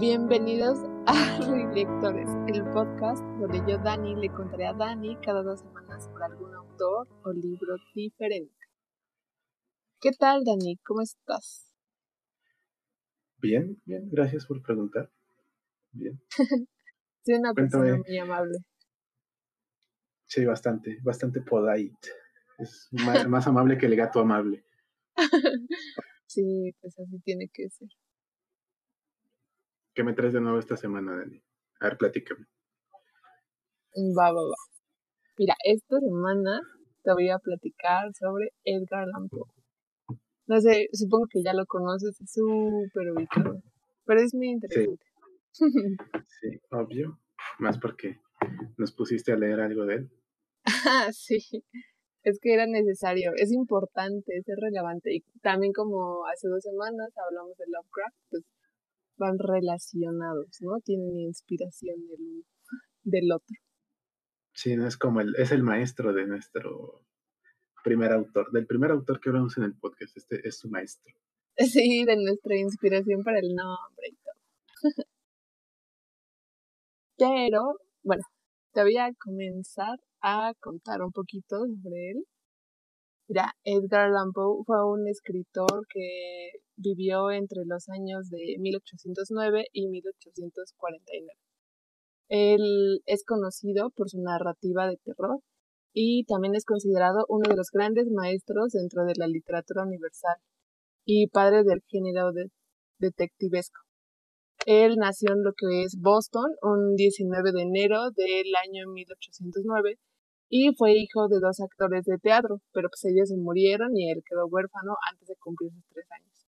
Bienvenidos a Lectores, el podcast donde yo, Dani, le contaré a Dani cada dos semanas sobre algún autor o libro diferente. ¿Qué tal, Dani? ¿Cómo estás? Bien, bien, gracias por preguntar. Bien. Soy una persona muy amable. Sí, bastante, bastante polite. Es más amable que el gato amable. sí, pues así tiene que ser. ¿Qué me traes de nuevo esta semana, Dani? A ver, platícame. Va, va, va. Mira, esta semana te voy a platicar sobre Edgar Allan Poe. No sé, supongo que ya lo conoces, es súper ubicado, pero es muy interesante. Sí. sí, obvio. Más porque nos pusiste a leer algo de él. Ah, sí, es que era necesario, es importante, es relevante. Y también como hace dos semanas hablamos de Lovecraft, pues van relacionados, ¿no? Tienen inspiración del, del otro. Sí, no es como el, es el maestro de nuestro primer autor, del primer autor que hablamos en el podcast, este es su maestro. Sí, de nuestra inspiración para el nombre y todo. Pero, bueno, te voy a comenzar a contar un poquito sobre él. Mira, Edgar Allan Poe fue un escritor que vivió entre los años de 1809 y 1849. Él es conocido por su narrativa de terror y también es considerado uno de los grandes maestros dentro de la literatura universal y padre del género de detectivesco. Él nació en lo que es Boston un 19 de enero del año 1809 y fue hijo de dos actores de teatro, pero pues ellos se murieron y él quedó huérfano antes de cumplir sus tres años.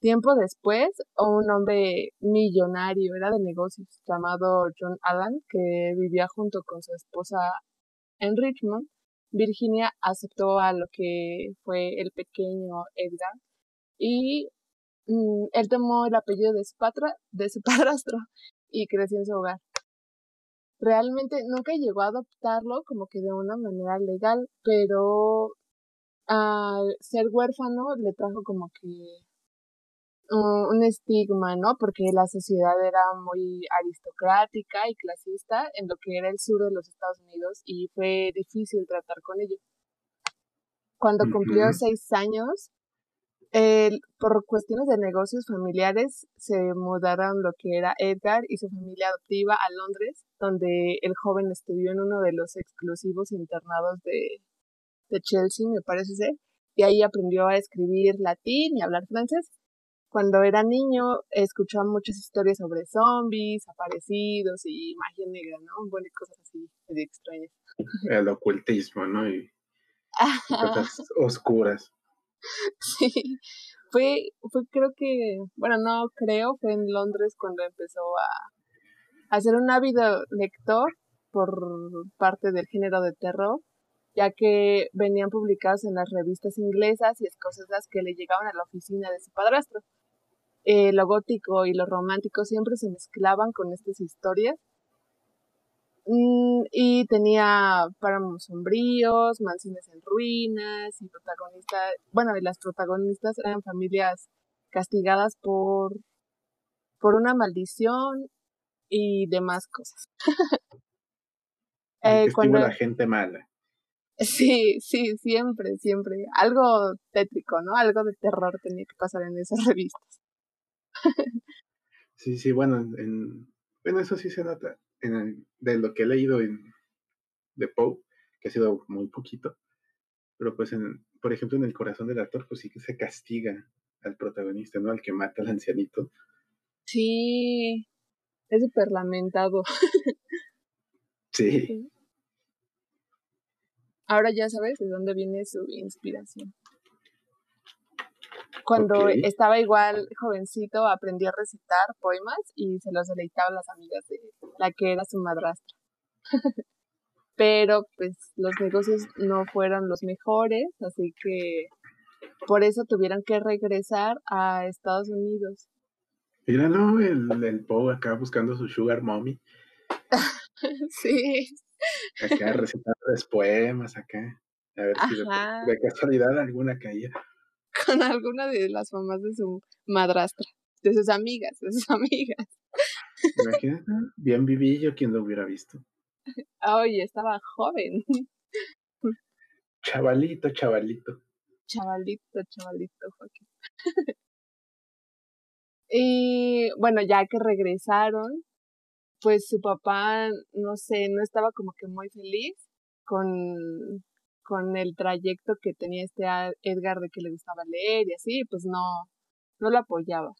Tiempo después, un hombre millonario, era de negocios, llamado John Allan, que vivía junto con su esposa en Richmond, Virginia aceptó a lo que fue el pequeño Edgar y mm, él tomó el apellido de su, de su padrastro y creció en su hogar realmente nunca llegó a adoptarlo como que de una manera legal, pero al ser huérfano le trajo como que un estigma, ¿no? Porque la sociedad era muy aristocrática y clasista en lo que era el sur de los Estados Unidos y fue difícil tratar con ellos. Cuando cumplió seis años, por cuestiones de negocios familiares se mudaron lo que era Edgar y su familia adoptiva a Londres, donde el joven estudió en uno de los exclusivos internados de, de Chelsea, me parece ser, y ahí aprendió a escribir latín y hablar francés. Cuando era niño escuchaba muchas historias sobre zombies, aparecidos y magia negra, ¿no? Bueno, cosas así muy extrañas. El ocultismo, ¿no? Y cosas oscuras. Sí, fue, fue creo que, bueno, no creo, fue en Londres cuando empezó a, ser un ávido lector por parte del género de terror, ya que venían publicadas en las revistas inglesas y escocesas que le llegaban a la oficina de su padrastro. Eh, lo gótico y lo romántico siempre se mezclaban con estas historias y tenía páramos sombríos, mansiones en ruinas y protagonistas, bueno, y las protagonistas eran familias castigadas por, por una maldición y demás cosas. eh, cuando la gente mala. Sí, sí, siempre, siempre. Algo tétrico, ¿no? Algo de terror tenía que pasar en esas revistas. sí, sí, bueno, en, bueno, eso sí se nota de lo que he leído en, de Poe, que ha sido muy poquito, pero pues, en, por ejemplo, en El corazón del actor, pues sí que se castiga al protagonista, ¿no? Al que mata al ancianito. Sí, es súper lamentado. sí. Ahora ya sabes de dónde viene su inspiración. Cuando estaba igual jovencito, aprendí a recitar poemas y se los deleitaba a las amigas de la que era su madrastra. Pero pues los negocios no fueron los mejores, así que por eso tuvieron que regresar a Estados Unidos. Míralo, el, el Poe acá buscando su sugar mommy. sí. Acá recitando poemas acá. A ver si de, de, casualidad alguna caía con alguna de las mamás de su madrastra. de sus amigas, de sus amigas. Imagínate, bien vivillo quien lo hubiera visto. Oye, estaba joven. Chavalito, chavalito. Chavalito, chavalito, Joaquín. y bueno, ya que regresaron, pues su papá, no sé, no estaba como que muy feliz con, con el trayecto que tenía este Edgar de que le gustaba leer y así, pues no, no lo apoyaba.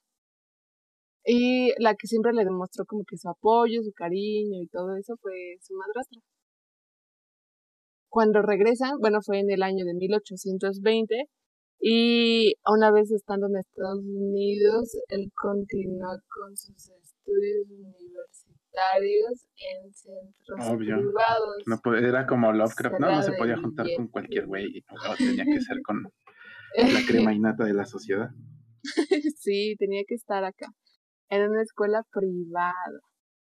Y la que siempre le demostró como que su apoyo, su cariño y todo eso fue su madrastra. Cuando regresan, bueno, fue en el año de 1820 y una vez estando en Estados Unidos, él continuó con sus estudios universitarios en centros privados. No, era como Lovecraft, no, no se podía juntar con cualquier güey, tenía que ser con la crema innata de la sociedad. sí, tenía que estar acá. Era una escuela privada.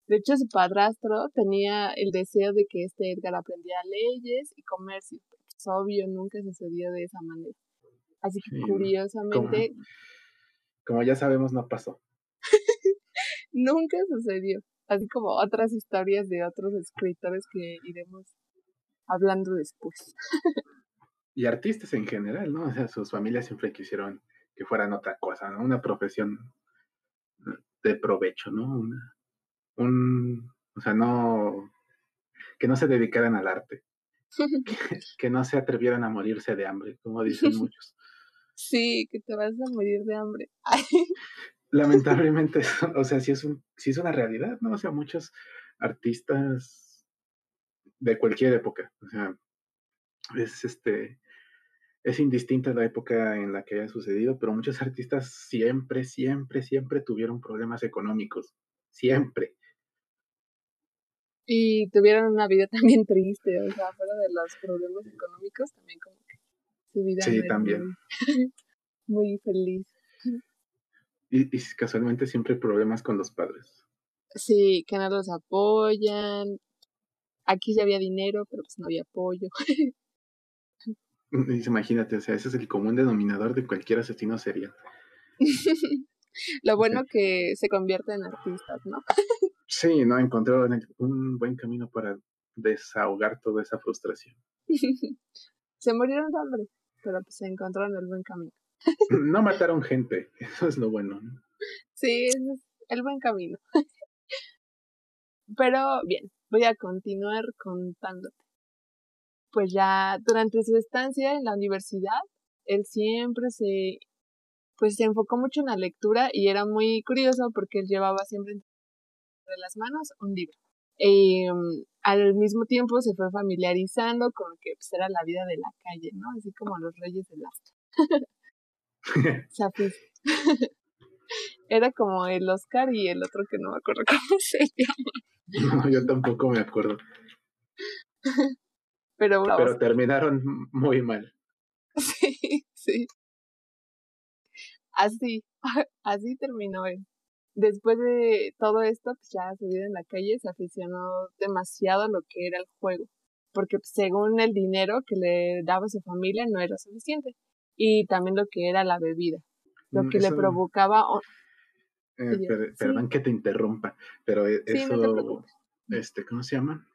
De hecho, su padrastro tenía el deseo de que este Edgar aprendiera leyes y comercio. Pues, obvio, nunca sucedió de esa manera. Así que curiosamente... Como, ya sabemos, no pasó. nunca sucedió. Así como otras historias de otros escritores que iremos hablando después. y artistas en general, ¿no? O sea, sus familias siempre quisieron que fueran otra cosa, ¿no? Una profesión de provecho, ¿no? un, o sea, no, que no se dedicaran al arte, que, no se atrevieran a morirse de hambre, como dicen muchos. Sí, que te vas a morir de hambre. Lamentablemente, o sea, sí es, un, sí es una realidad, ¿no? O sea, muchos artistas de cualquier época, o sea, es este, es indistinta la época en la que haya sucedido, pero muchos artistas siempre, siempre, siempre tuvieron problemas económicos. Siempre. Y tuvieron una vida también triste, o sea, fuera de los problemas económicos, también como que su vida sí, también. Muy, feliz. Y, y casualmente siempre hay problemas con los padres. Sí, que no los apoyan. Aquí sí había dinero, pero pues no había apoyo. Imagínate, o sea, ese es el común denominador de cualquier asesino serial. Lo bueno que se convierte en artistas, ¿no? sí, no, encontraron un buen camino para desahogar toda esa frustración. se murieron de hambre, pero pues se encontraron el buen camino. No mataron gente, eso es lo bueno. ¿no? Sí, es el buen camino. pero bien, voy a continuar contándote pues ya durante su estancia en la universidad, él siempre se, pues se enfocó mucho en la lectura y era muy curioso porque él llevaba siempre entre las manos un libro. Y em, al mismo tiempo se fue familiarizando con lo que pues, era la vida de la calle, ¿no? Así como los reyes del arte. era como el Oscar y el otro que no me acuerdo cómo se llama. No, yo tampoco me acuerdo. Pero, terminaron muy mal. Sí, sí. Así, así terminó él. Después de todo esto, pues ya su vida en la calle se aficionó demasiado a lo que era el juego, porque pues, según el dinero que le daba su familia no era suficiente, y también lo que era la bebida, lo mm, que le provocaba... Eh, perdón que te interrumpa, pero e, eso, este, ¿cómo se llama?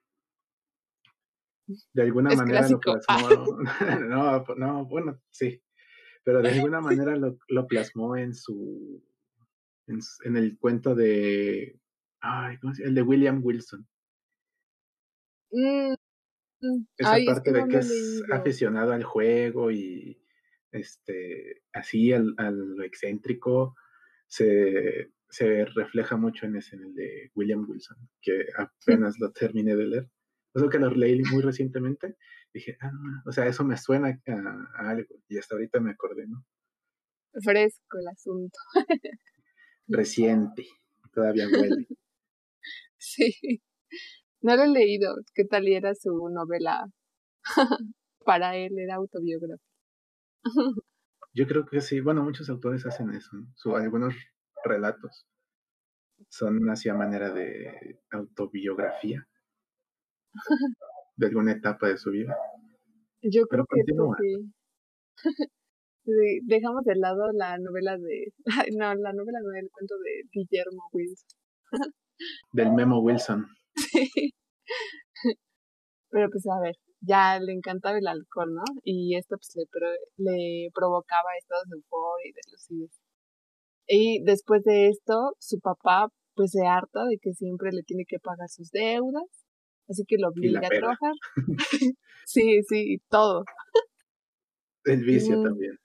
de alguna manera lo plasmó. no, no, bueno, sí. Pero de alguna manera lo, lo plasmó en su. En, el cuento de. Ay, ¿cómo se llama? El de William Wilson. Mm, mm, Esa parte de que es aficionado al juego y este así al, al excéntrico se, se refleja mucho en ese, en el de William Wilson, que apenas lo terminé de leer. Eso que lo leí muy recientemente, dije, ah, o sea, eso me suena a, algo. Y hasta ahorita me acordé, ¿no? Fresco el asunto. Reciente, todavía huele. Sí. No lo he leído. ¿Qué tal era su novela? Para él era autobiográfica. Yo creo que sí. Bueno, muchos autores hacen eso. ¿no? algunos relatos son hacia manera de autobiografía de alguna etapa de su vida. Yo creo que sí. dejamos de lado la novela de. No, la novela no, el cuento de Guillermo Wilson. Del Memo Wilson. Sí. Pero pues a ver, ya le encantaba el alcohol, ¿no? Y esto pues le, le provocaba estados de euforia y de lucidez. Y después de esto, su papá pues se harta de que siempre le tiene que pagar sus deudas, así que lo obliga a trabajar. sí, sí, todo. El vicio mm. también.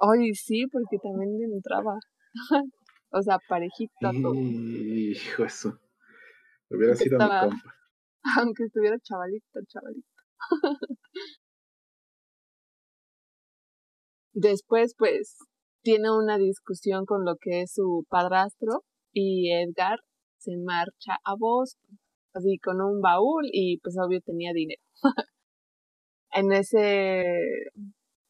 Ay, sí, porque también le entraba. o sea, parejita todo. Hijo eso. Hubiera sido mi compa. Aunque estuviera chavalito, chavalito. Después, pues, tiene una discusión con lo que es su padrastro y Edgar se marcha a Boston, así con un baúl y pues obvio tenía dinero. en ese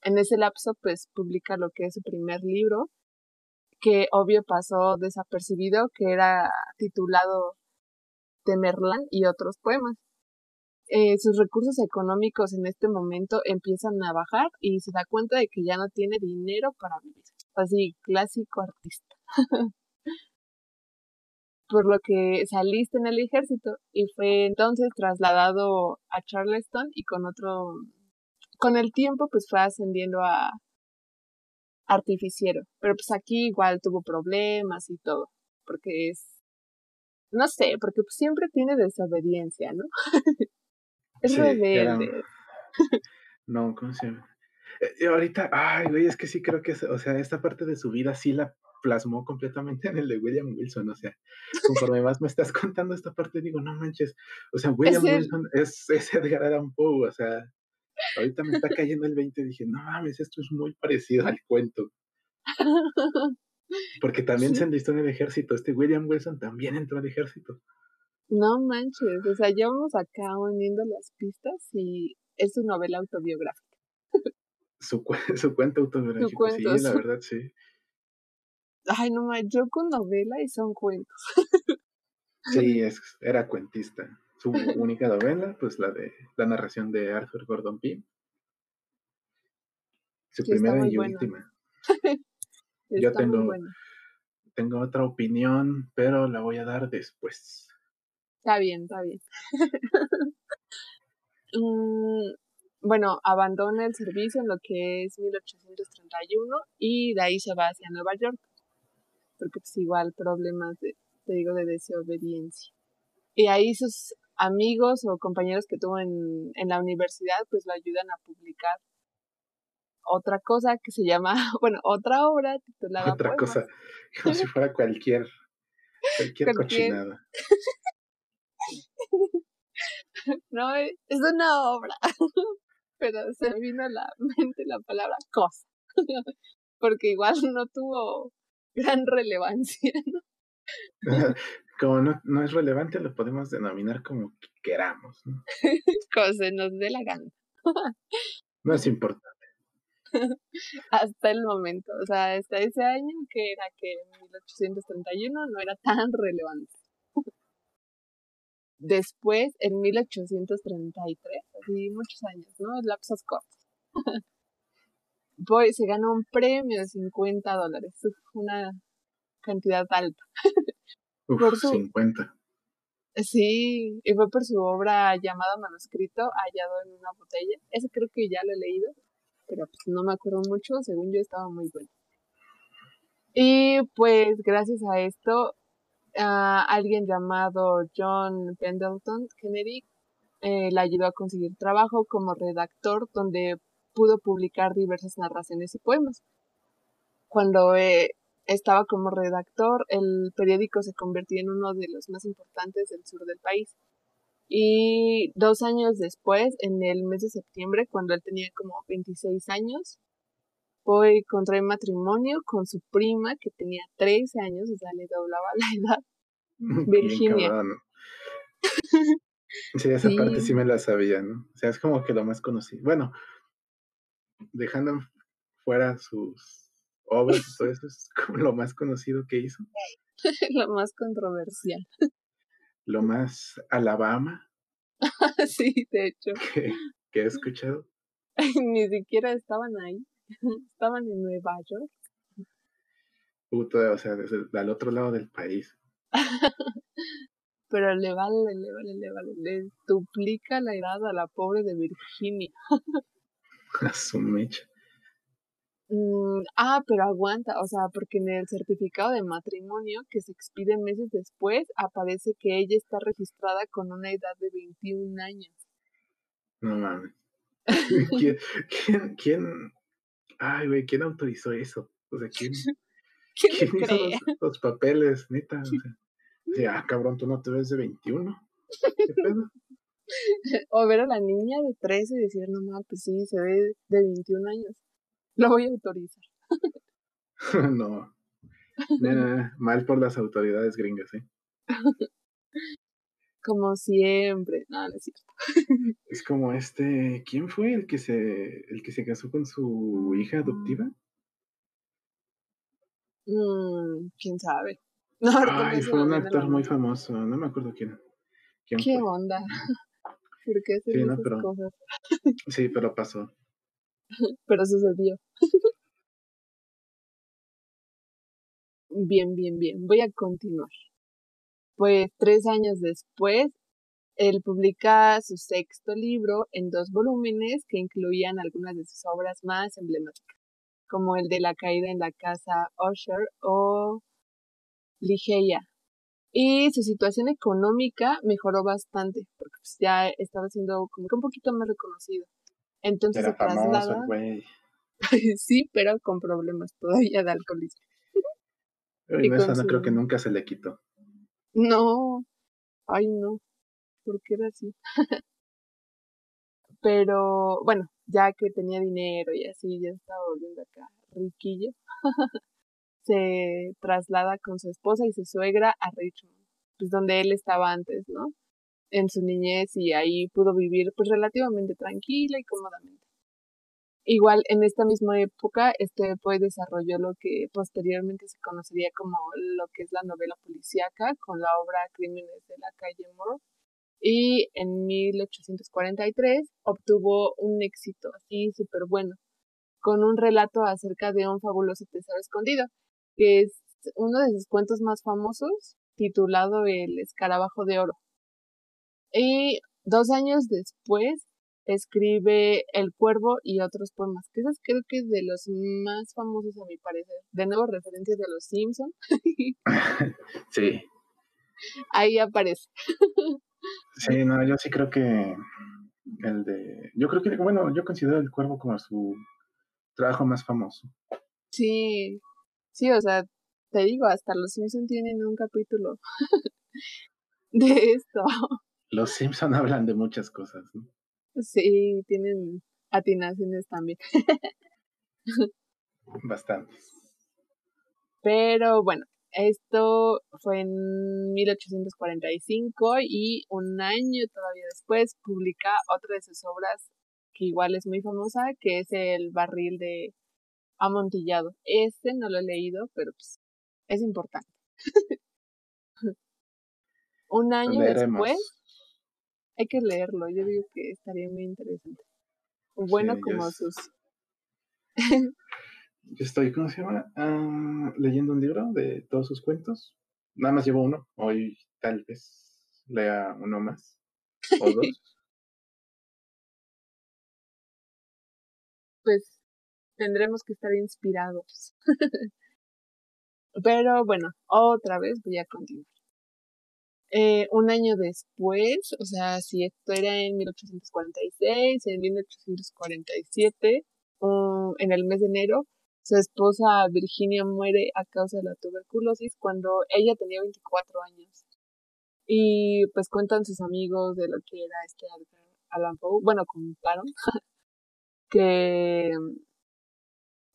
en ese lapso pues publica lo que es su primer libro que obvio pasó desapercibido que era titulado Temerlan y otros poemas. Eh, sus recursos económicos en este momento empiezan a bajar y se da cuenta de que ya no tiene dinero para vivir. Así, clásico artista. Por lo que saliste en el ejército y fue entonces trasladado a Charleston y con otro, con el tiempo pues fue ascendiendo a artificiero. Pero pues aquí igual tuvo problemas y todo, porque es, no sé, porque pues siempre tiene desobediencia, ¿no? Es rebelde. No, ¿cómo se llama? Eh, ahorita, ay, güey, es que sí creo que, o sea, esta parte de su vida sí la plasmó completamente en el de William Wilson, o sea, conforme más me estás contando esta parte, digo, no manches, o sea, William Wilson es, es, Edgar Allan Poe, o sea, ahorita me está cayendo el 20 y dije, no mames, esto es muy parecido al cuento. Porque también se enlistó en el ejército, este William Wilson también entró al ejército. No manches, o sea, ya vamos acá uniendo las pistas y es su novela autobiográfica. Su, su cuento autobiográfico, sí, la verdad, sí. Ay, no manches, yo con novela y son cuentos. Sí, es, era cuentista. Su única novela, pues la de la narración de Arthur Gordon Pym. Su primera y última. Yo tengo, tengo otra opinión, pero la voy a dar después. Está bien, está bien. Mm, bueno, abandona el servicio en lo que es 1831 y de ahí se va hacia Nueva York, porque pues igual problemas de, te digo, de desobediencia. Y ahí sus amigos o compañeros que tuvo en, en la universidad pues lo ayudan a publicar otra cosa que se llama, bueno, otra obra titulada Otra cosa, como si fuera cualquier, cualquier, cualquier... cochinada. no, es una obra, pero se me vino a la mente la palabra cosa, porque igual no tuvo gran relevancia, ¿no? Como no, no es relevante, lo podemos denominar como queramos, ¿no? como se nos dé la gana. no es importante. Hasta el momento, o sea, hasta ese año que era que en 1831 no era tan relevante. Después, en 1833, así muchos años, ¿no? Lapsos cortos. Boy se ganó un premio de 50 dólares, una cantidad alta. por su, 50. Sí, y fue por su obra llamada Manuscrito, hallado en una botella. Ese creo que ya lo he leído, pero pues no me acuerdo mucho, según yo estaba muy bueno. Y pues gracias a esto alguien llamado John Pendleton Kennedy eh, le ayudó a conseguir trabajo como redactor donde pudo publicar diversas narraciones y poemas. Cuando eh, estaba como redactor, el periódico se convirtió en uno de los más importantes del sur del país. Y dos años después, en el mes de septiembre, cuando él tenía como 26 años, fue contrae matrimonio con su prima que tenía 13 años, o sea, le doblaba la edad. Virginia. sí, esa parte sí me la sabía, ¿no? O sea, es como que lo más conocido. Bueno, dejando fuera sus obras y todo eso, es como lo más conocido que hizo. lo más controversial. Lo más Alabama. sí, de hecho. Que, que he escuchado. Ni siquiera estaban ahí. Estaban en Nueva York. Puta, o sea, desde al otro lado del país. Pero le vale, le vale, le vale. Le duplica la edad a la pobre de Virginia. a su mecha. Mm, ah, pero aguanta, o sea, porque en el certificado de matrimonio que se expide meses después aparece que ella está registrada con una edad de 21 años. No mames. ¿Quién, quién, quién, ay, güey, quién autorizó eso? O sea, ¿quién, ¿Quién, ¿quién hizo los, los, papeles, neta? O sea, ah, cabrón, tú no te ves de 21. ¿Qué pedo? O ver a la niña de 13 y decir, no mames, pues sí, se ve de 21 años. Lo voy a autorizar. no. mal por las autoridades gringas, ¿eh? Como siempre. No, no es cierto. Es como este. ¿Quién fue el que se. el que se casó con su hija adoptiva? Mm, quién sabe. No, Ay, fue un actor muy famoso, no me acuerdo quién. quién ¿Qué onda? ¿Por qué hacer sí, esas pero, cosas? sí, pero pasó. pero sucedió. bien, bien, bien. Voy a continuar. Pues tres años después, él publica su sexto libro en dos volúmenes que incluían algunas de sus obras más emblemáticas, como el de la caída en la casa Usher o Ligeia. Y su situación económica mejoró bastante, porque pues, ya estaba siendo como que un poquito más reconocido. Entonces Era se traslada. sí, pero con problemas todavía de alcoholismo. Y esa no creo que nunca se le quitó. No, ay no, porque era así. pero bueno, ya que tenía dinero y así, ya estaba volviendo acá riquillo, se traslada con su esposa y su suegra a Richmond, pues donde él estaba antes, ¿no? En su niñez y ahí pudo vivir pues relativamente tranquila y cómodamente. Igual en esta misma época, este pues desarrolló lo que posteriormente se conocería como lo que es la novela policíaca con la obra Crímenes de la calle Moore. Y en 1843 obtuvo un éxito así súper bueno, con un relato acerca de un fabuloso tesoro escondido, que es uno de sus cuentos más famosos, titulado El escarabajo de oro. Y dos años después escribe El Cuervo y otros poemas, que esos creo que es de los más famosos a mi parecer. De nuevo, referencias de los Simpson. sí. Ahí aparece. sí, no, yo sí creo que el de... Yo creo que, bueno, yo considero El Cuervo como su trabajo más famoso. Sí, sí, o sea, te digo, hasta los Simpson tienen un capítulo de esto. Los Simpson hablan de muchas cosas, ¿no? Sí, tienen atinaciones también. Bastantes. Pero bueno, esto fue en 1845 y un año todavía después publica otra de sus obras que igual es muy famosa, que es el barril de amontillado. Este no lo he leído, pero pues es importante. un año después hay que leerlo, yo digo que estaría muy interesante. Bueno como sus... yo estoy, ¿cómo se llama? Ah, leyendo un libro de todos sus cuentos. Nada más llevo uno, hoy tal vez lea uno más o dos. pues tendremos que estar inspirados. Pero bueno, otra vez voy a continuar. Eh, un año después, o sea, si esto era en 1846, en 1847, um, en el mes de enero, su esposa Virginia muere a causa de la tuberculosis cuando ella tenía 24 años. Y pues cuentan sus amigos de lo que era este Allan Poe, bueno, contaron que,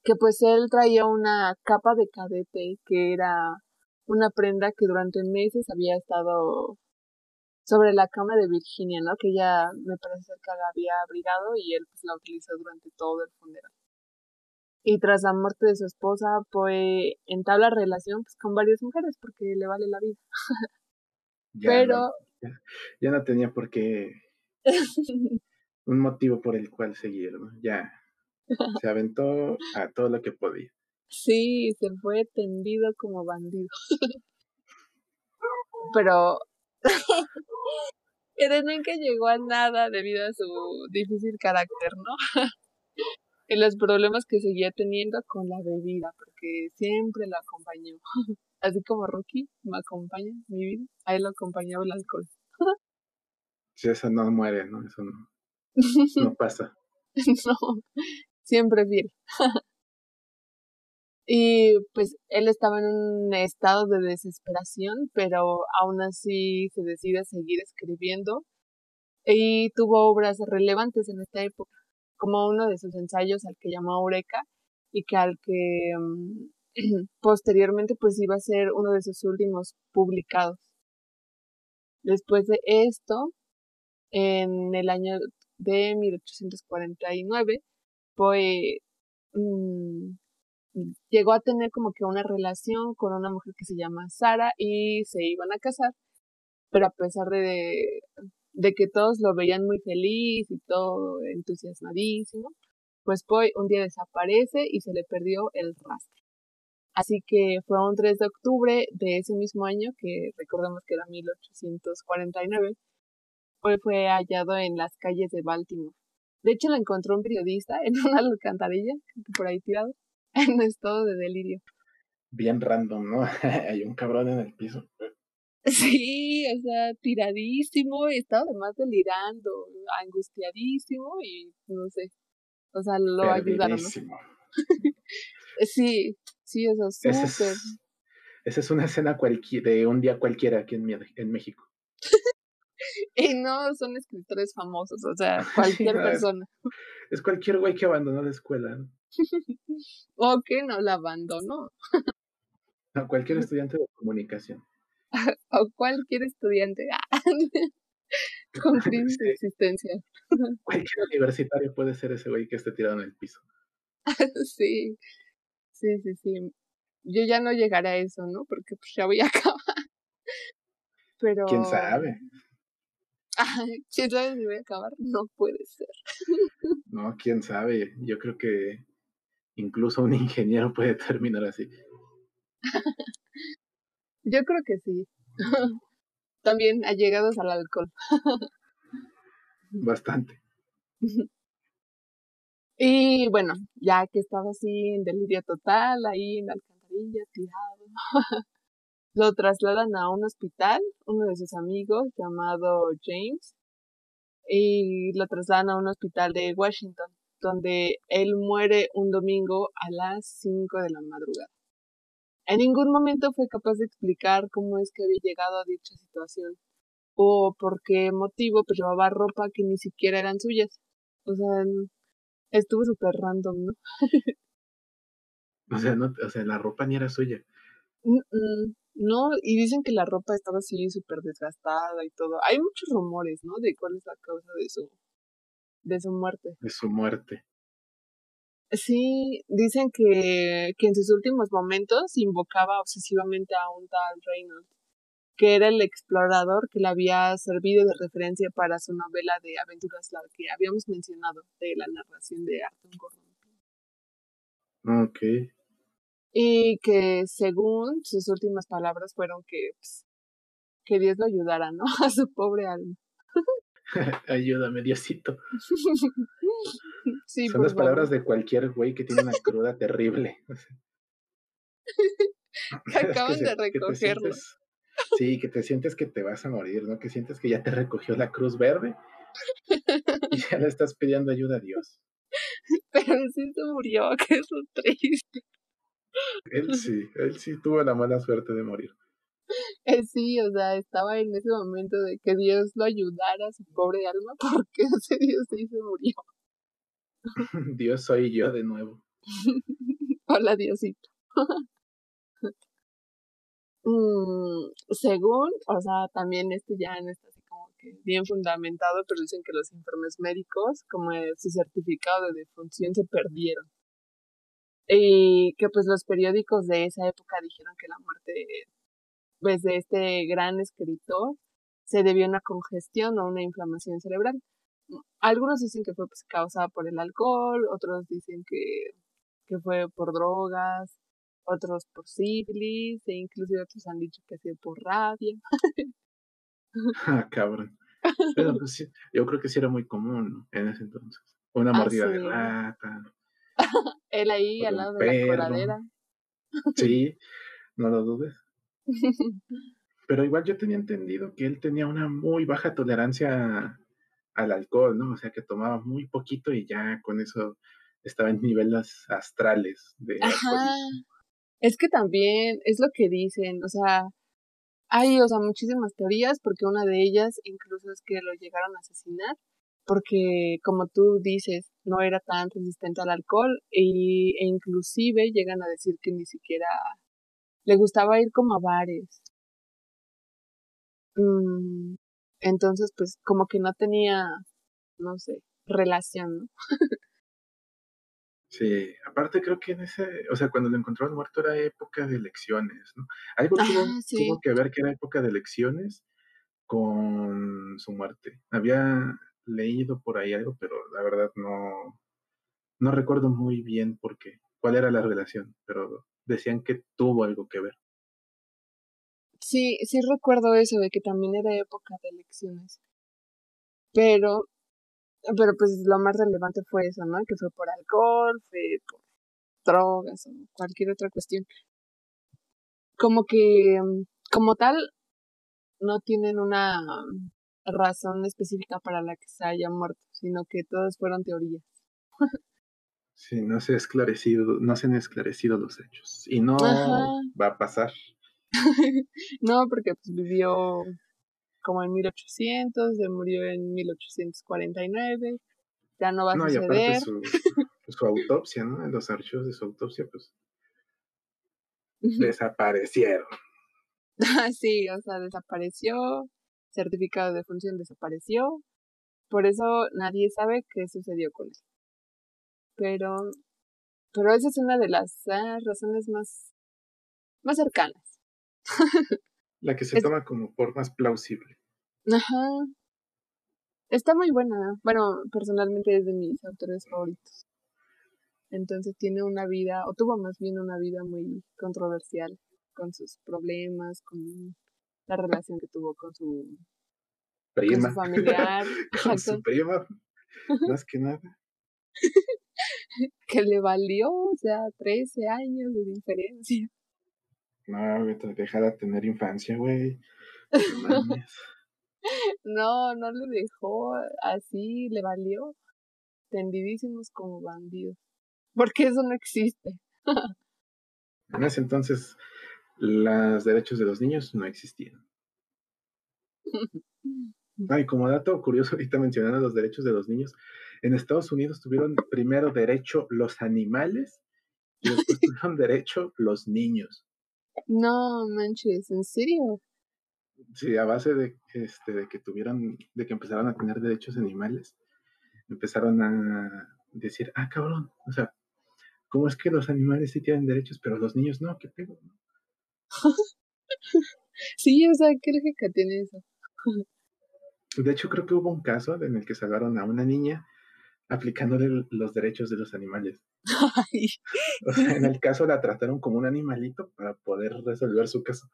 que pues él traía una capa de cadete que era una prenda que durante meses había estado sobre la cama de Virginia, ¿no? Que ella me parece ser que la había abrigado y él pues la utilizó durante todo el funeral. Y tras la muerte de su esposa, pues entabla relación pues, con varias mujeres porque le vale la vida. Pero... ya, no tenía por qué... un motivo por el cual seguir, ¿no? Ya. Se aventó a todo lo que podía. Sí, se fue tendido como bandido. Pero pero nunca llegó a nada debido a su difícil carácter, ¿no? y los problemas que seguía teniendo con la bebida, porque siempre lo acompañó. Así como Rocky me acompaña mi vida, a él lo acompañaba el alcohol. Si eso no muere, ¿no? Eso no, no pasa. no, siempre fiel. Y pues él estaba en un estado de desesperación, pero aún así se decide seguir escribiendo y tuvo obras relevantes en esta época, como uno de sus ensayos al que llamó Eureka y que al que mm, posteriormente pues iba a ser uno de sus últimos publicados. Después de esto, en el año de 1849, fue, mm, llegó a tener como que una relación con una mujer que se llama Sara y se iban a casar, pero a pesar de, de que todos lo veían muy feliz y todo entusiasmadísimo, pues Poe un día desaparece y se le perdió el rastro. Así que fue un 3 de octubre de ese mismo año, que recordemos que era 1849, Poe fue hallado en las calles de Baltimore. De hecho, lo encontró un periodista en una alcantarilla, por ahí tirado, en estado de delirio. Bien random, ¿no? Hay un cabrón en el piso. Sí, o sea, tiradísimo, y estaba además delirando, angustiadísimo y no sé. O sea, lo ayudaron. ¿no? sí, sí, eso es súper. Esa es una escena de un día cualquiera aquí en, en México. y no son escritores famosos, o sea, cualquier persona. Es, cualquier güey que abandonó la escuela. ¿no? o que no la abandonó. no, cualquier estudiante de comunicación. o cualquier estudiante con crisis de existencia. Cualquier universitario puede ser ese güey que esté tirado en el piso. sí, sí, sí, sí. Yo ya no llegaré a eso, ¿no? Porque pues ya voy a acabar. Pero... ¿Quién sabe? ¿Quién sabe si voy a acabar? No puede ser. no, quién sabe. Yo creo que incluso un ingeniero puede terminar así. Yo creo que sí. También allegados al alcohol. Bastante. Y bueno, ya que estaba así en delirio total, ahí en la alcantarilla, tirado, lo trasladan a un hospital, uno de sus amigos llamado James, y lo trasladan a un hospital de Washington, donde él muere un domingo a las 5 de la madrugada. En ningún momento fue capaz de explicar cómo es que había llegado a dicha situación o por qué motivo pues llevaba ropa que ni siquiera eran suyas. O sea, estuvo súper random, ¿no? o sea, no, o sea, la ropa ni era suya. no, y dicen que la ropa estaba así súper desgastada y todo. Hay muchos rumores, ¿no? De cuál es la causa de su, de su muerte. De su muerte. Sí, dicen que, que en sus últimos momentos invocaba obsesivamente a un tal Reynolds, que era el explorador que le había servido de referencia para su novela de aventuras, la que habíamos mencionado, de la narración de Arthur Gordon. Ok. Y que según sus últimas palabras fueron que, pues, que Dios lo ayudara, ¿no? A su pobre alma. Ayúdame, Diosito. Son las palabras de cualquier güey que tiene una cruda terrible. acaban de recogerlo. sí, que te sientes que te vas a morir, ¿no? Que sientes que ya te recogió la cruz verde y ya le estás pidiendo ayuda a Dios. Pero sí se murió, que es triste. Él sí, él sí tuvo la mala suerte de morir. Eh, sí, o sea, estaba en ese momento de que Dios lo ayudara a su pobre alma, porque ese Dios sí se murió. Dios soy yo de nuevo. Hola, Diosito. Mm, según, o sea, también esto ya no está así como que bien fundamentado, pero dicen que los informes médicos, como su certificado de defunción, se perdieron. Y que pues los periódicos de esa época dijeron que la muerte pues, de este gran escritor se debió a una congestión o una inflamación cerebral. algunos dicen que fue pues, causada por el alcohol, otros dicen que, que fue por drogas, otros por sífilis, e inclusive otros han dicho que fue por rabia. ah, cabrón. Pero pues sí, yo creo que sí era muy común en ese entonces. Una ah, mordida de rata. Él ahí al lado de la coladera. Sí, no lo dudes. Pero igual yo tenía entendido que él tenía una muy baja tolerancia al alcohol, ¿no? O sea, que tomaba muy poquito y ya con eso estaba en niveles astrales de Ajá. Es que también es lo que dicen, o sea, hay, o sea, muchísimas teorías, porque una de ellas incluso es que lo llegaron a asesinar, porque como tú dices, no era tan resistente al alcohol y, e inclusive llegan a decir que ni siquiera le gustaba ir como a bares. Mm, entonces, pues como que no tenía, no sé, relación, ¿no? Sí, aparte creo que en ese, o sea, cuando lo encontraron muerto era época de elecciones, ¿no? Algo tuvo, tuvo que ver que era época de elecciones con su muerte. Había leído por ahí algo, pero la verdad no, no recuerdo muy bien por qué, cuál era la relación, pero decían que tuvo algo que ver. Sí, sí recuerdo eso de que también era época de elecciones. Pero, pero pues lo más relevante fue eso, ¿no? Que fue por alcohol, fue por drogas o cualquier otra cuestión. Como que, como tal, no tienen una razón específica para la que se haya muerto, sino que todas fueron teorías. Sí, no se, ha esclarecido, no se han esclarecido los hechos. Y no va a pasar. no, porque pues vivió como en 1800, se murió en 1849, ya no va a suceder. No, y aparte su, su autopsia, ¿no? En los archivos de su autopsia, pues desaparecieron. sí, o sea, desapareció, certificado de función desapareció, por eso nadie sabe qué sucedió con él. Pero, pero esa es una de las ah, razones más, más cercanas. La que se toma como por más plausible. Ajá. Está muy buena. Bueno, personalmente es de mis autores favoritos. Entonces tiene una vida, o tuvo más bien una vida muy controversial, con sus problemas, con la relación que tuvo con su, prima. Con su familiar. con su prima, más que nada. que le valió, o sea, 13 años de diferencia. No, güey, te deja de tener infancia, güey. No, no le dejó así, le valió. Tendidísimos como bandidos. Porque eso no existe. en ese entonces, los derechos de los niños no existían. Ay, como dato curioso, ahorita mencionando los derechos de los niños, en Estados Unidos tuvieron primero derecho los animales y después tuvieron derecho los niños. No manches, ¿en serio? Sí, a base de, este, de que tuvieron, de que empezaron a tener derechos animales, empezaron a decir, ah, cabrón, o sea, ¿cómo es que los animales sí tienen derechos, pero los niños no? ¿Qué pedo? sí, o sea, ¿qué lógica tiene eso? de hecho, creo que hubo un caso en el que salvaron a una niña aplicándole los derechos de los animales. O sea, en el caso la trataron como un animalito para poder resolver su caso.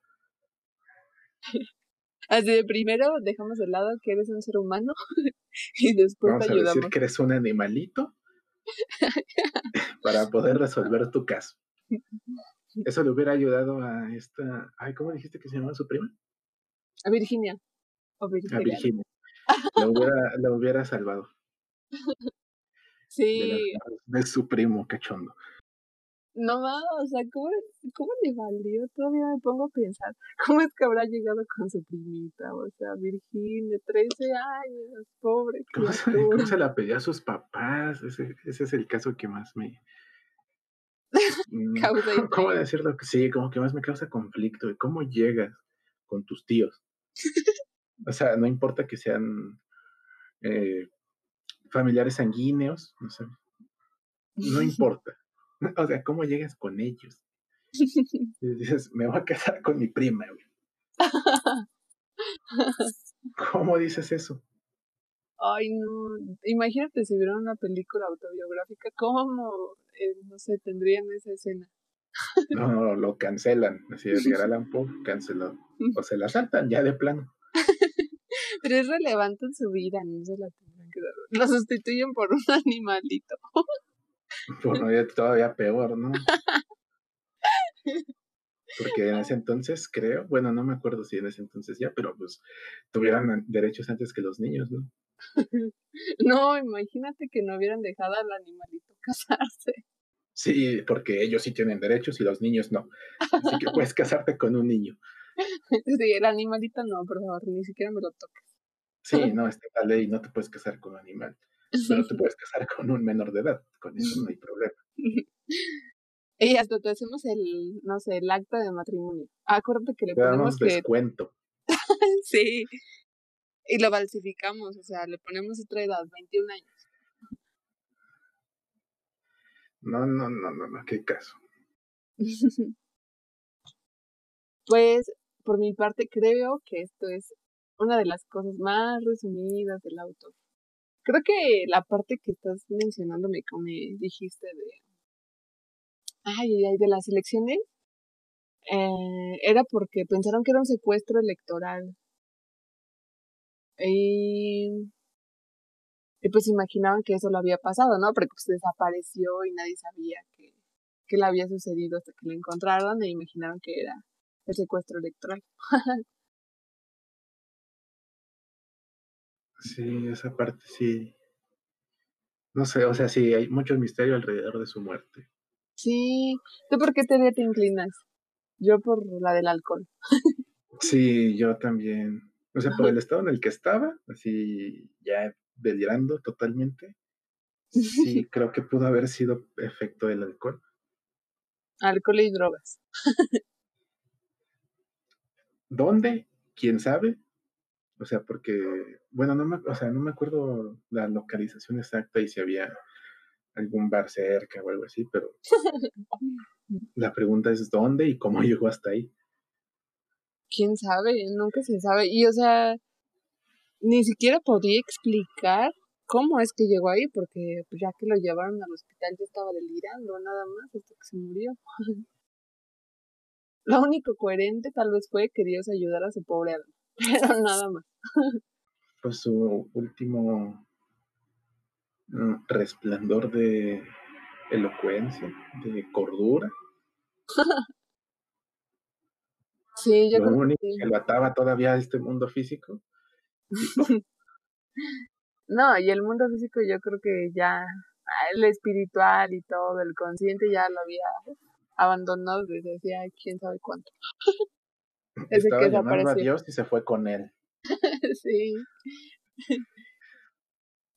Así de primero dejamos de lado que eres un ser humano y después Vamos te ayudamos. A decir que eres un animalito para poder resolver tu caso. Eso le hubiera ayudado a esta. Ay, ¿cómo dijiste que se llamaba su prima? A Virginia. Virginia. A Virginia. La hubiera, la hubiera salvado. Sí. De, su primo cachondo. No más, o sea, ¿cómo, ¿cómo le valió? Todavía me pongo a pensar, ¿cómo es que habrá llegado con su primita? O sea, Virginia, 13 años, pobre. ¿Cómo se, ¿Cómo se, la pedía a sus papás? Ese, ese es el caso que más me... Mm, ¿Cómo decirlo? Sí, como que más me causa conflicto. ¿Cómo llegas con tus tíos? o sea, no importa que sean eh, familiares sanguíneos, no sé, no importa. O sea, ¿cómo llegas con ellos? Y dices, me voy a casar con mi prima, güey. ¿Cómo dices eso? Ay, no. Imagínate si vieran una película autobiográfica, ¿cómo, eh, no sé, tendrían esa escena? No, no, lo cancelan. Así Edgar Allan Poe cancelado. O se la saltan ya de plano. Pero es relevante en su vida, no se la. Lo sustituyen por un animalito. Bueno, ya todavía peor, ¿no? Porque en ese entonces creo, bueno, no me acuerdo si en ese entonces ya, pero pues tuvieran derechos antes que los niños, ¿no? No, imagínate que no hubieran dejado al animalito casarse. Sí, porque ellos sí tienen derechos y los niños no. Así que puedes casarte con un niño. Sí, el animalito no, por favor, ni siquiera me lo toques. Sí, no, está la ley, no te puedes casar con un animal. Pero te puedes casar con un menor de edad, con eso no hay problema. Y hasta te hacemos el, no sé, el acta de matrimonio. Acuérdate que le Te ponemos damos que... descuento. sí. Y lo falsificamos, o sea, le ponemos otra edad, 21 años. No, no, no, no, no, qué caso. Pues, por mi parte, creo que esto es una de las cosas más resumidas del auto. Creo que la parte que estás mencionándome, como me dijiste de... Ay, de las elecciones, eh, era porque pensaron que era un secuestro electoral. Y, y pues imaginaban que eso lo había pasado, ¿no? Porque pues desapareció y nadie sabía que, que le había sucedido hasta que lo encontraron e imaginaron que era el secuestro electoral. Sí, esa parte sí. No sé, o sea, sí, hay mucho misterio alrededor de su muerte. Sí, ¿tú por qué teoría te inclinas? Yo por la del alcohol. Sí, yo también. O sea, por el estado en el que estaba, así ya delirando totalmente. Sí, creo que pudo haber sido efecto del alcohol. Alcohol y drogas. ¿Dónde? ¿Quién sabe? O sea, porque, bueno, no me, o sea, no me acuerdo la localización exacta y si había algún bar cerca o algo así, pero la pregunta es dónde y cómo llegó hasta ahí. ¿Quién sabe? Nunca se sabe. Y o sea, ni siquiera podía explicar cómo es que llegó ahí, porque pues, ya que lo llevaron al hospital ya estaba delirando, nada más, hasta que se murió. Lo único coherente tal vez fue que Dios ayudara a su pobre alma, pero nada más. Pues su último mm, resplandor de elocuencia, de cordura. Sí, yo Lo creo único que lo ataba todavía a este mundo físico. No, y el mundo físico yo creo que ya el espiritual y todo, el consciente ya lo había abandonado desde hacía quién sabe cuánto. Desde Estaba que llamando a. Dios y se fue con él. sí.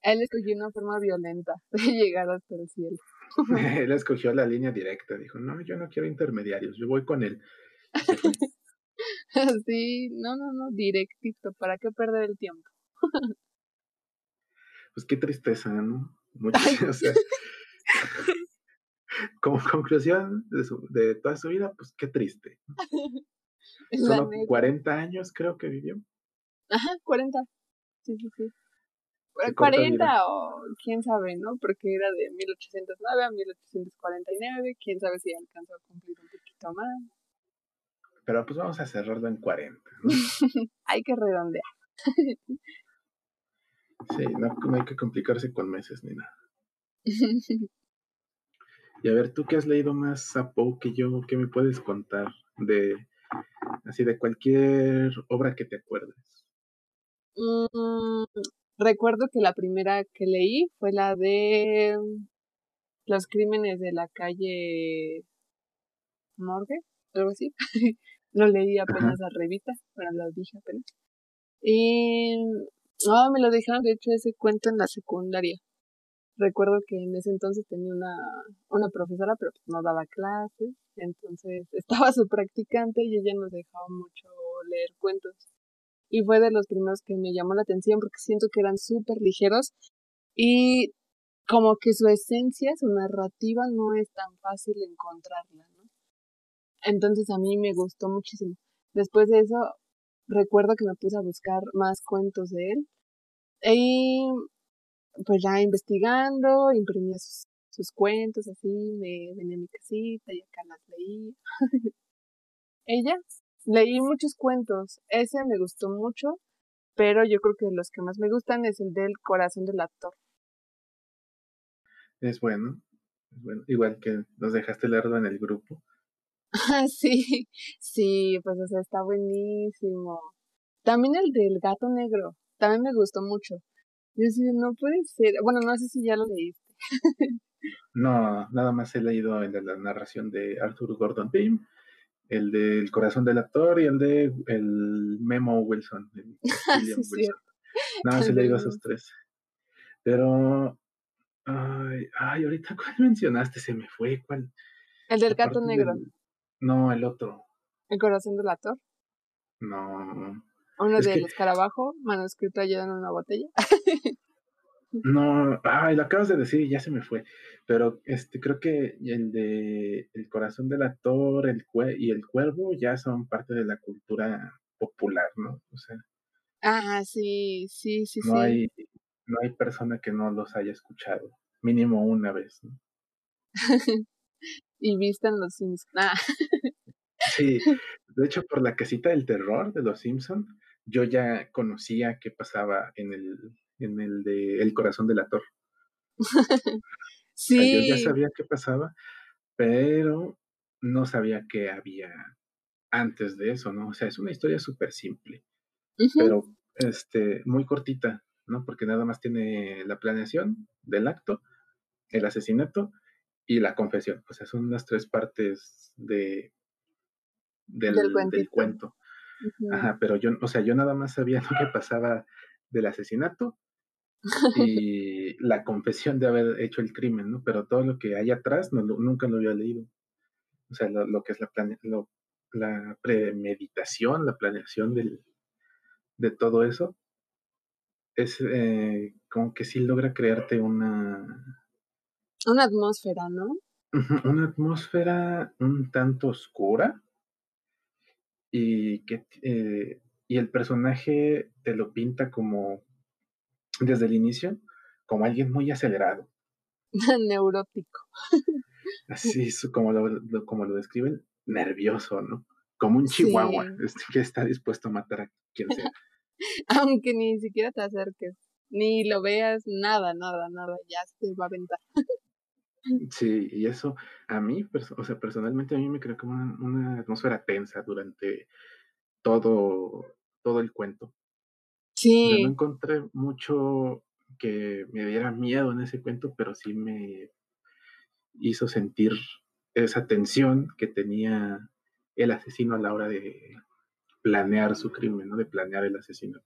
Él escogió una forma violenta de llegar hasta el cielo. él escogió la línea directa. Dijo, no, yo no quiero intermediarios, yo voy con él. Sí, no, no, no, directito, ¿para qué perder el tiempo? Pues qué tristeza, ¿no? Mucho, o sea, como conclusión de, su- de toda su vida, pues qué triste. Solo neta. 40 años creo que vivió. Ajá, 40. Sí, sí, sí. Qué corta 40 vida. o quién sabe, ¿no? Porque era de 1809 a 1849, quién sabe si alcanzó a cumplir un poquito más. Pero pues vamos a cerrarlo en 40. ¿no? Hay que redondear. Sí, no, no hay que complicarse con meses ni nada. Y a ver, tú que has leído más a Poe que yo, ¿qué me puedes contar de así de cualquier obra que te acuerdes? Mm, recuerdo que la primera que leí fue la de Los crímenes de la calle Morgue, algo así. lo leí apenas a revista, bueno, lo dije apenas. Y no, me lo dejaron, de hecho, ese cuento en la secundaria. Recuerdo que en ese entonces tenía una, una profesora, pero pues no daba clases, entonces estaba su practicante y ella nos dejaba mucho leer cuentos. Y fue de los primeros que me llamó la atención porque siento que eran súper ligeros y como que su esencia, su narrativa no es tan fácil encontrarla, ¿no? Entonces a mí me gustó muchísimo. Después de eso, recuerdo que me puse a buscar más cuentos de él Y pues ya investigando, imprimía sus, sus cuentos así, me venía a mi casita y acá las leí. Ella, leí muchos cuentos, ese me gustó mucho, pero yo creo que los que más me gustan es el del corazón del actor. Es bueno, es bueno. igual que nos dejaste leerlo en el grupo. sí, sí, pues o sea, está buenísimo. También el del gato negro, también me gustó mucho. Yo decía, no puede ser. Bueno, no sé si ya lo leíste. no, nada más he leído el de la narración de Arthur Gordon Pym, el del corazón del actor y el de el Memo Wilson. William Wilson. Nada más he leído esos tres. Pero, ay, ay, ahorita cuál mencionaste, se me fue, ¿cuál? El del gato negro. No, el otro. ¿El corazón del actor? No. Uno de los escarabajo, manuscrito allá en una botella. no, ay, lo acabas de decir y ya se me fue. Pero este creo que el de El corazón del actor el y el cuervo ya son parte de la cultura popular, ¿no? O sea. Ah, sí, sí, sí, no Hay, no hay persona que no los haya escuchado, mínimo una vez, ¿no? y vistan los Simpsons. Ah. Sí, de hecho, por la casita del terror de los Simpsons, yo ya conocía qué pasaba en el, en el de El corazón del actor. sí. yo ya sabía qué pasaba, pero no sabía qué había antes de eso, ¿no? O sea, es una historia súper simple, pero este, muy cortita, ¿no? Porque nada más tiene la planeación del acto, el asesinato y la confesión. O sea, son las tres partes de, del, cuento. Ajá, pero yo, o sea, yo nada más sabía lo que pasaba del asesinato y la confesión de haber hecho el crimen, ¿no? Pero todo lo que hay atrás no, nunca lo había leído. O sea, lo, que es la, la premeditación, la planeación del, de todo eso, es eh, como que sí logra crearte una, una atmósfera, ¿no? Una atmósfera un tanto oscura y que eh, y el personaje te lo pinta como desde el inicio como alguien muy acelerado. Neurótico. Así como lo, como lo describen, nervioso, ¿no? Como un chihuahua este, que está dispuesto a matar a quien sea. Aunque ni siquiera te acerques, ni lo veas, nada, nada, nada, ya se va a aventar. Sí, y eso a mí, o sea, personalmente a mí me creó como una, atmósfera tensa durante todo, todo el cuento. Sí. no encontré mucho que me diera miedo en ese cuento, pero sí me hizo sentir esa tensión que tenía el asesino a la hora de planear su crimen, ¿no? De planear el asesinato.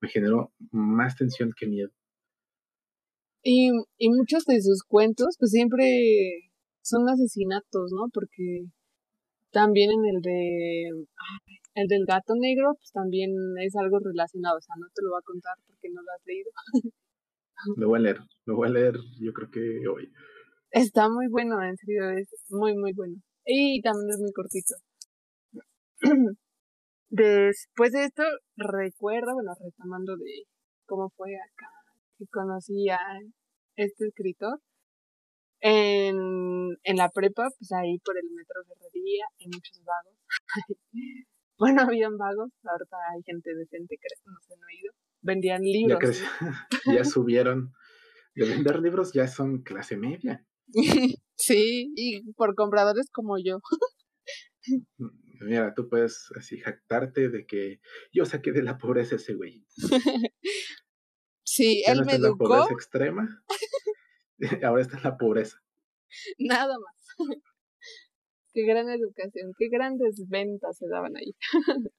Me generó más tensión que miedo. Y, y muchos de sus cuentos, pues siempre son asesinatos, ¿no? Porque también en el de el del gato negro, pues también es algo relacionado, o sea, no te lo voy a contar porque no lo has leído. Lo voy a leer, lo voy a leer yo creo que hoy. Está muy bueno, en serio, es muy, muy bueno. Y también es muy cortito. Después de esto, recuerdo, bueno, retomando de cómo fue acá conocí a este escritor en, en la prepa, pues ahí por el metro Ferrería, hay muchos vagos. bueno, habían vagos, ahorita hay gente decente que no se han oído. Vendían libros. Ya, subieron. De vender libros ya son clase media. sí, y por compradores como yo. Mira, tú puedes así jactarte de que yo saqué de la pobreza ese güey. Sí, él me educó. La pobreza extrema. Ahora está en la pobreza. Nada más. Qué gran educación, qué grandes ventas se daban ahí.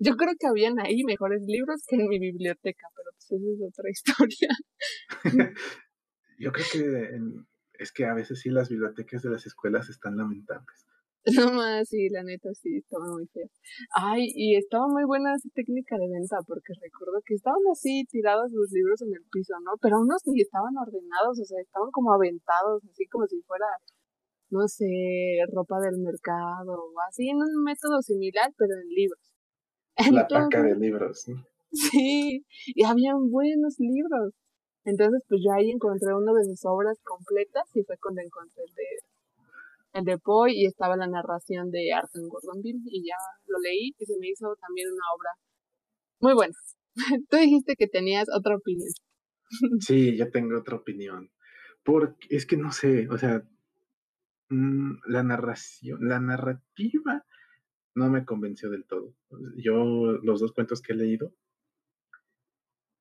Yo creo que habían ahí mejores libros que en mi biblioteca, pero pues esa es otra historia. Yo creo que es que a veces sí las bibliotecas de las escuelas están lamentables. No más, sí, la neta sí, estaba muy fea. Ay, y estaba muy buena esa técnica de venta, porque recuerdo que estaban así tirados los libros en el piso, ¿no? Pero unos ni estaban ordenados, o sea, estaban como aventados, así como si fuera, no sé, ropa del mercado o así, en un método similar, pero en libros. La paca de libros, ¿no? Sí, y habían buenos libros. Entonces, pues yo ahí encontré uno de sus obras completas y fue cuando encontré el de, el de Poe y estaba la narración de Arthur Gordonville y ya lo leí y se me hizo también una obra muy buena. Tú dijiste que tenías otra opinión. Sí, yo tengo otra opinión. Porque es que no sé, o sea, mm, la narración, la narrativa no me convenció del todo. Yo, los dos cuentos que he leído,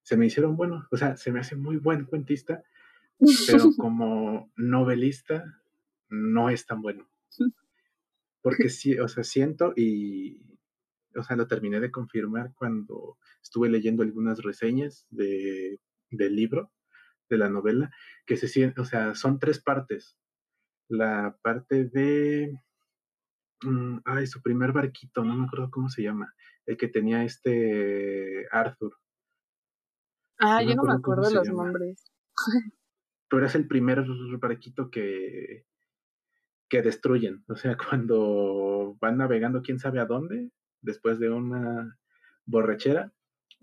se me hicieron buenos, o sea, se me hace muy buen cuentista, pero como novelista no es tan bueno. Porque sí, o sea, siento y, o sea, lo terminé de confirmar cuando estuve leyendo algunas reseñas de, del libro, de la novela, que se siente, o sea, son tres partes. La parte de, mm, ay, su primer barquito, no me acuerdo cómo se llama, el que tenía este Arthur, Ah, yo no me acuerdo los nombres. Pero es el primer barquito que, que destruyen. O sea, cuando van navegando quién sabe a dónde, después de una borrachera,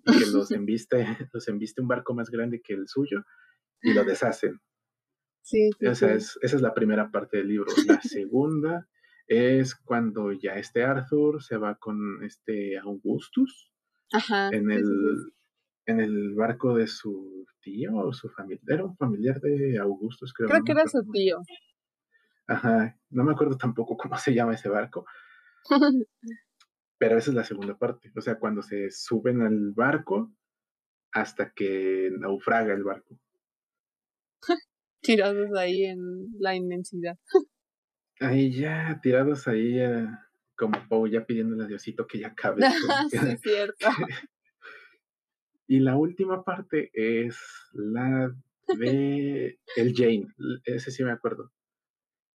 y que los embiste, los embiste un barco más grande que el suyo y lo deshacen. Sí, sí, esa, Es, esa es la primera parte del libro. La segunda es cuando ya este Arthur se va con este Augustus Ajá, en el, en el barco de su tío o su familia. Era un familiar de Augustus, creo. Creo que era su tío. Ajá, no me acuerdo tampoco cómo se llama ese barco. Pero esa es la segunda parte. O sea, cuando se suben al barco hasta que naufraga el barco. Tirados ahí en la inmensidad. ahí ya, tirados ahí eh, como Poe ya pidiéndole a Diosito que ya acabe. sí, es cierto. Y la última parte es la de el Jane. Ese sí me acuerdo.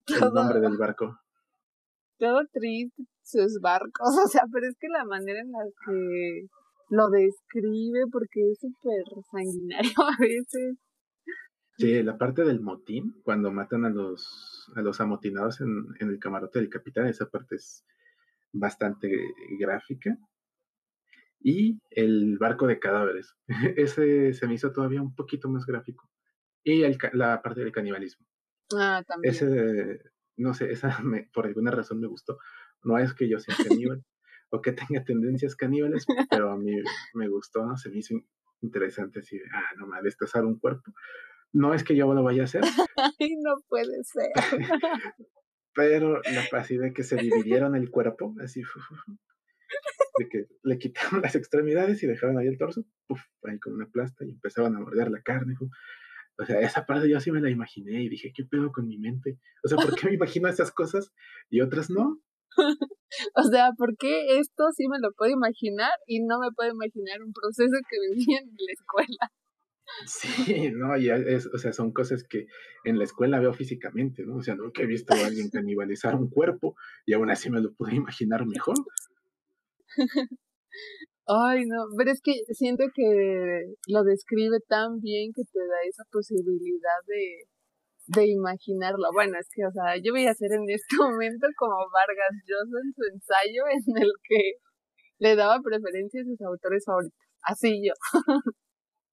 el nombre del barco. Todo triste, sus barcos. O sea, pero es que la manera en la que lo describe, porque es súper sanguinario a veces. Sí, la parte del motín, cuando matan a los, a los amotinados en, en el camarote del capitán, esa parte es bastante gráfica y el barco de cadáveres. Ese se me hizo todavía un poquito más gráfico. Y el, la parte del canibalismo. Ah, también. Ese, no sé, esa me, por alguna razón me gustó. No es que yo sea caníbal o que tenga tendencias caníbales, pero a mí me gustó, se me hizo interesante así, ah, no me destazar un cuerpo. No es que yo lo vaya a hacer. Ay, no puede ser. pero la así de que se dividieron el cuerpo, así, de que le quitaron las extremidades y dejaron ahí el torso, puff, ahí con una plasta y empezaban a morder la carne. O sea, esa parte yo sí me la imaginé y dije, ¿qué pedo con mi mente? O sea, ¿por qué me imagino esas cosas y otras no? o sea, ¿por qué esto sí me lo puedo imaginar y no me puedo imaginar un proceso que vivía en la escuela? Sí, no, y es, o sea, son cosas que en la escuela veo físicamente, ¿no? O sea, nunca he visto a alguien canibalizar un cuerpo y aún así me lo pude imaginar mejor. Ay, no, pero es que siento que lo describe tan bien que te da esa posibilidad de, de imaginarlo. Bueno, es que, o sea, yo voy a hacer en este momento como Vargas Llosa en su ensayo en el que le daba preferencia a sus autores favoritos. Así yo.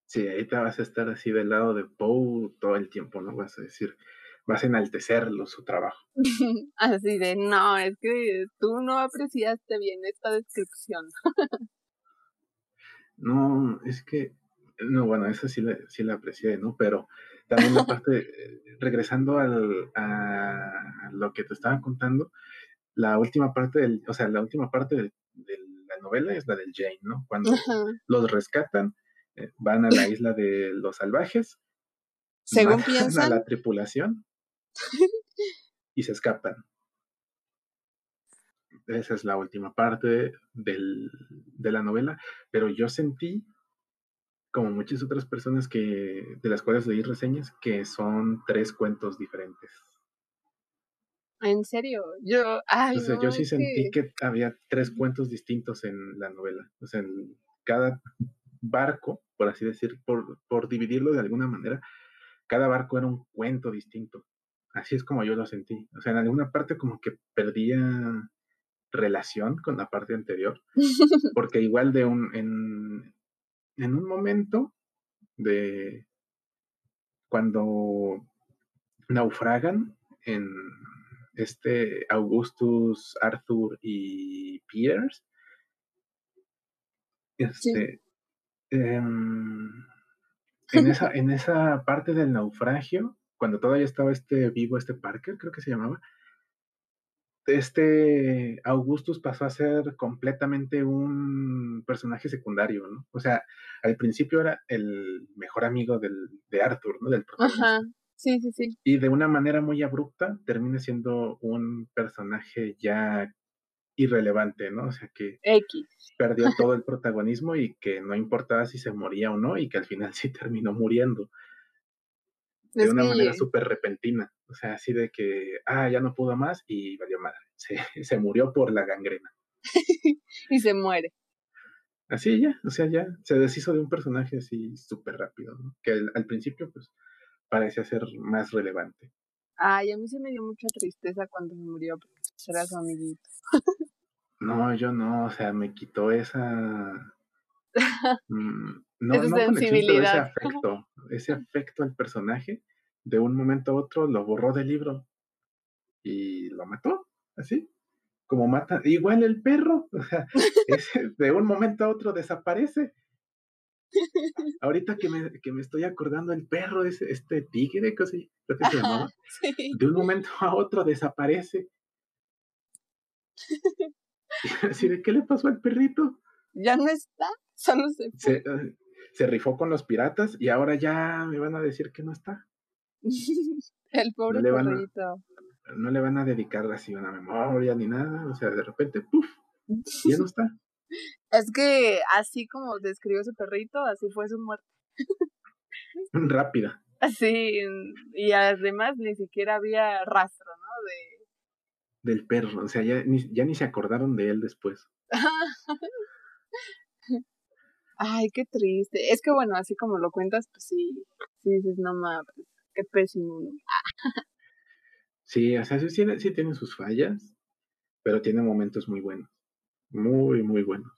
Sí, ahí te vas a estar así del lado de Poe todo el tiempo, ¿no? Vas a decir, vas a enaltecerlo su trabajo. Así de, no, es que tú no apreciaste bien esta descripción. no, es que, no, bueno, esa sí la, sí la aprecié, ¿no? Pero también la parte, regresando al, a lo que te estaba contando, la última parte del, o sea, la última parte de, la novela es la del Jane, ¿no? Cuando los rescatan, eh, van a la isla de los salvajes, según piensan, a la tripulación y se escapan. Esa es la última parte del, de la novela, pero yo sentí, como muchas otras personas que de las cuales leí reseñas, que son tres cuentos diferentes. ¿En serio? Yo, ay, yo sí sentí que... había tres cuentos distintos en la novela. O sea, en cada barco, por así decir, por, por dividirlo de alguna manera, cada barco era un cuento distinto. Así es como yo lo sentí. O sea, en alguna parte como que perdía relación con la parte anterior, porque igual de un, en, en un momento de cuando naufragan en este Augustus, Arthur y Pierce. Este, em, en, esa, en esa parte del naufragio, cuando todavía estaba este vivo, este Parker, creo que se llamaba, este Augustus pasó a ser completamente un personaje secundario, ¿no? O sea, al principio era el mejor amigo del, de Arthur, ¿no? Del. Ajá, sí, sí, sí. Y de una manera muy abrupta termina siendo un personaje ya irrelevante, ¿no? O sea que X. perdió todo el protagonismo y que no importaba si se moría o no y que al final sí terminó muriendo de una manera súper repentina. O sea, así de que, ah, ya no pudo más y valió madre. Se, se murió por la gangrena. y se muere. Así ya, o sea, ya se deshizo de un personaje así súper rápido, ¿no? Que al, principio, pues, parecía ser más relevante. Ay, a mí se me dio mucha tristeza cuando se murió, porque era su amiguito. No, yo no, o sea, me quitó esa... Mm, no, no ese afecto, ese afecto al personaje, de un momento a otro lo borró del libro y lo mató, así, como mata, igual el perro, o sea, de un momento a otro desaparece. Ahorita que me, que me estoy acordando, el perro, es este tigre, creo que se llamaba, de un momento a otro desaparece. Así de, ¿qué le pasó al perrito? Ya no está, solo se eh, se rifó con los piratas y ahora ya me van a decir que no está. El pobre no perrito. no le van a dedicar así una memoria ni nada, o sea, de repente, ¡puf! Ya no está. Es que así como describió su perrito, así fue su muerte. Rápida. Así, y además ni siquiera había rastro, ¿no? De... Del perro, o sea, ya ni, ya ni se acordaron de él después. Ay, qué triste. Es que bueno, así como lo cuentas, pues sí, sí dices, no mames, qué pésimo. sí, o sea, sí, sí tiene sus fallas, pero tiene momentos muy buenos. Muy, muy buenos.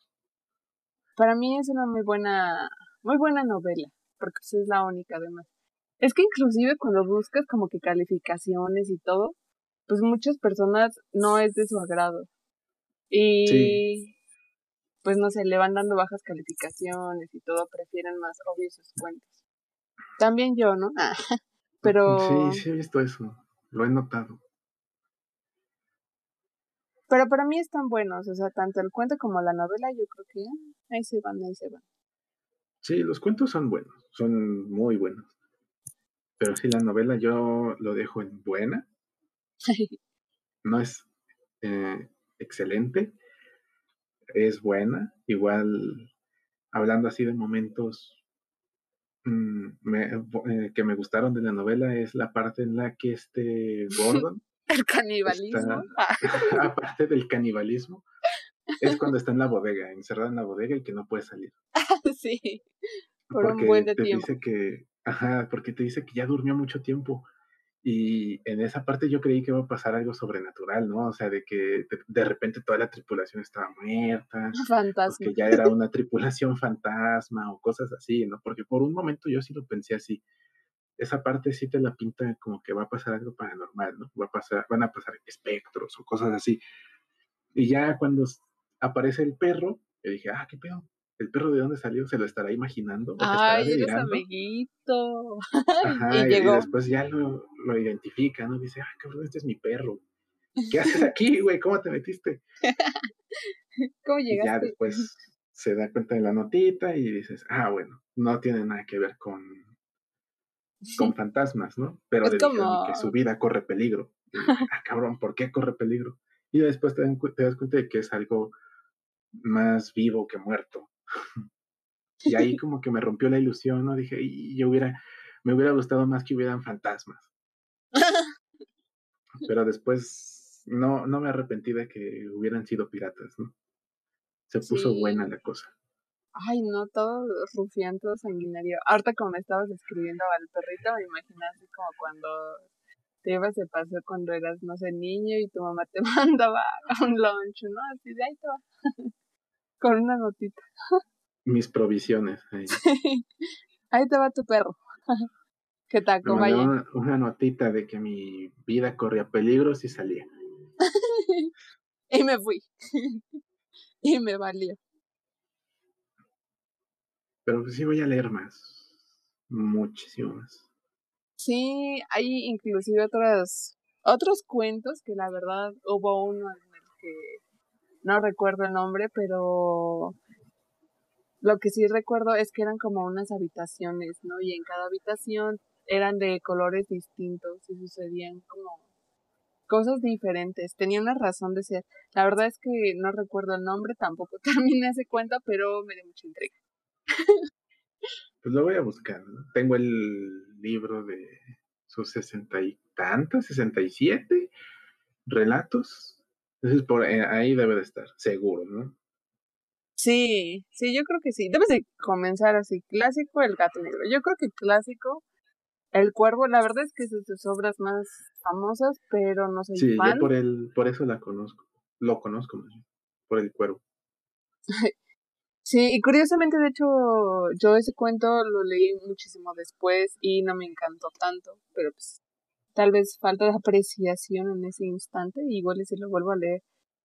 Para mí es una muy buena, muy buena novela, porque es la única además. Es que inclusive cuando buscas como que calificaciones y todo, pues muchas personas no es de su agrado. Y pues no sé, le van dando bajas calificaciones y todo, prefieren más obvios sus cuentos. También yo, ¿no? pero... Sí, sí he visto eso, lo he notado. Pero para mí están buenos, o sea, tanto el cuento como la novela, yo creo que ah, ahí se van, ahí se van. Sí, los cuentos son buenos, son muy buenos. Pero sí, la novela yo lo dejo en buena. no es eh, excelente, es buena. Igual, hablando así de momentos mm, eh, que me gustaron de la novela, es la parte en la que este Gordon. El canibalismo. aparte del canibalismo, es cuando está en la bodega, encerrado en la bodega y que no puede salir. sí, por un buen te tiempo. Dice que, ajá, porque te dice que ya durmió mucho tiempo y en esa parte yo creí que iba a pasar algo sobrenatural, ¿no? O sea, de que de, repente toda la tripulación estaba muerta. Fantasma. Que ya era una tripulación fantasma o cosas así, ¿no? Porque por un momento yo sí lo pensé así. Esa parte sí te la pinta como que va a pasar algo paranormal, ¿no? Va a pasar, van a pasar espectros o cosas así. Y ya cuando aparece el perro, yo dije, ah, ¿qué pedo? ¿El perro de dónde salió? ¿Se lo estará imaginando? Ay, eres amiguito. Ajá, y, después ya lo, lo, identifica, ¿no? Dice, ah, cabrón, este es mi perro. ¿Qué haces aquí, güey? ¿Cómo te metiste? ¿Cómo llegaste? Y ya después se da cuenta de la notita y dices, ah, bueno, no tiene nada que ver con, con fantasmas, ¿no? Pero es como... que su vida corre peligro. ah, cabrón, ¿por qué corre peligro? Y después te, te das cuenta de que es algo más vivo que muerto. Y ahí como que me rompió la ilusión, ¿no? Dije, y yo hubiera, me hubiera gustado más que hubieran fantasmas. Pero después no, no me arrepentí de que hubieran sido piratas, ¿no? Se puso buena la cosa. Ay, no, todo rufián, todo sanguinario. Ahorita como me estabas escribiendo al perrito, me imaginaste como cuando te ibas de paseo cuando eras, no sé, niño y tu mamá te mandaba un lunch, ¿no? Así de ahí te va. Con una notita. mis provisiones. Ahí, ahí te va tu perro. que te acompañe. Una, una, notita de que mi vida corría peligros y salía. y me fui. y me valió. Pero pues sí voy a leer más. Muchísimo más. Sí, hay inclusive otros, otros cuentos que la verdad hubo uno en el que no recuerdo el nombre, pero lo que sí recuerdo es que eran como unas habitaciones, ¿no? Y en cada habitación eran de colores distintos y sucedían como cosas diferentes. Tenía una razón de ser. La verdad es que no recuerdo el nombre, tampoco terminé ese cuento, pero me dio mucha intriga. Pues lo voy a buscar. ¿no? Tengo el libro de sus sesenta y tantos, sesenta y siete relatos. Entonces por eh, ahí debe de estar, seguro, ¿no? Sí, sí, yo creo que sí. Debes de comenzar así. Clásico, el gato negro. Yo creo que clásico, el cuervo. La verdad es que es de sus obras más famosas, pero no soy sí, fan. yo por, el, por eso la conozco. Lo conozco más bien, por el cuervo. Sí, y curiosamente, de hecho, yo ese cuento lo leí muchísimo después y no me encantó tanto, pero pues tal vez falta de apreciación en ese instante, igual si lo vuelvo a leer,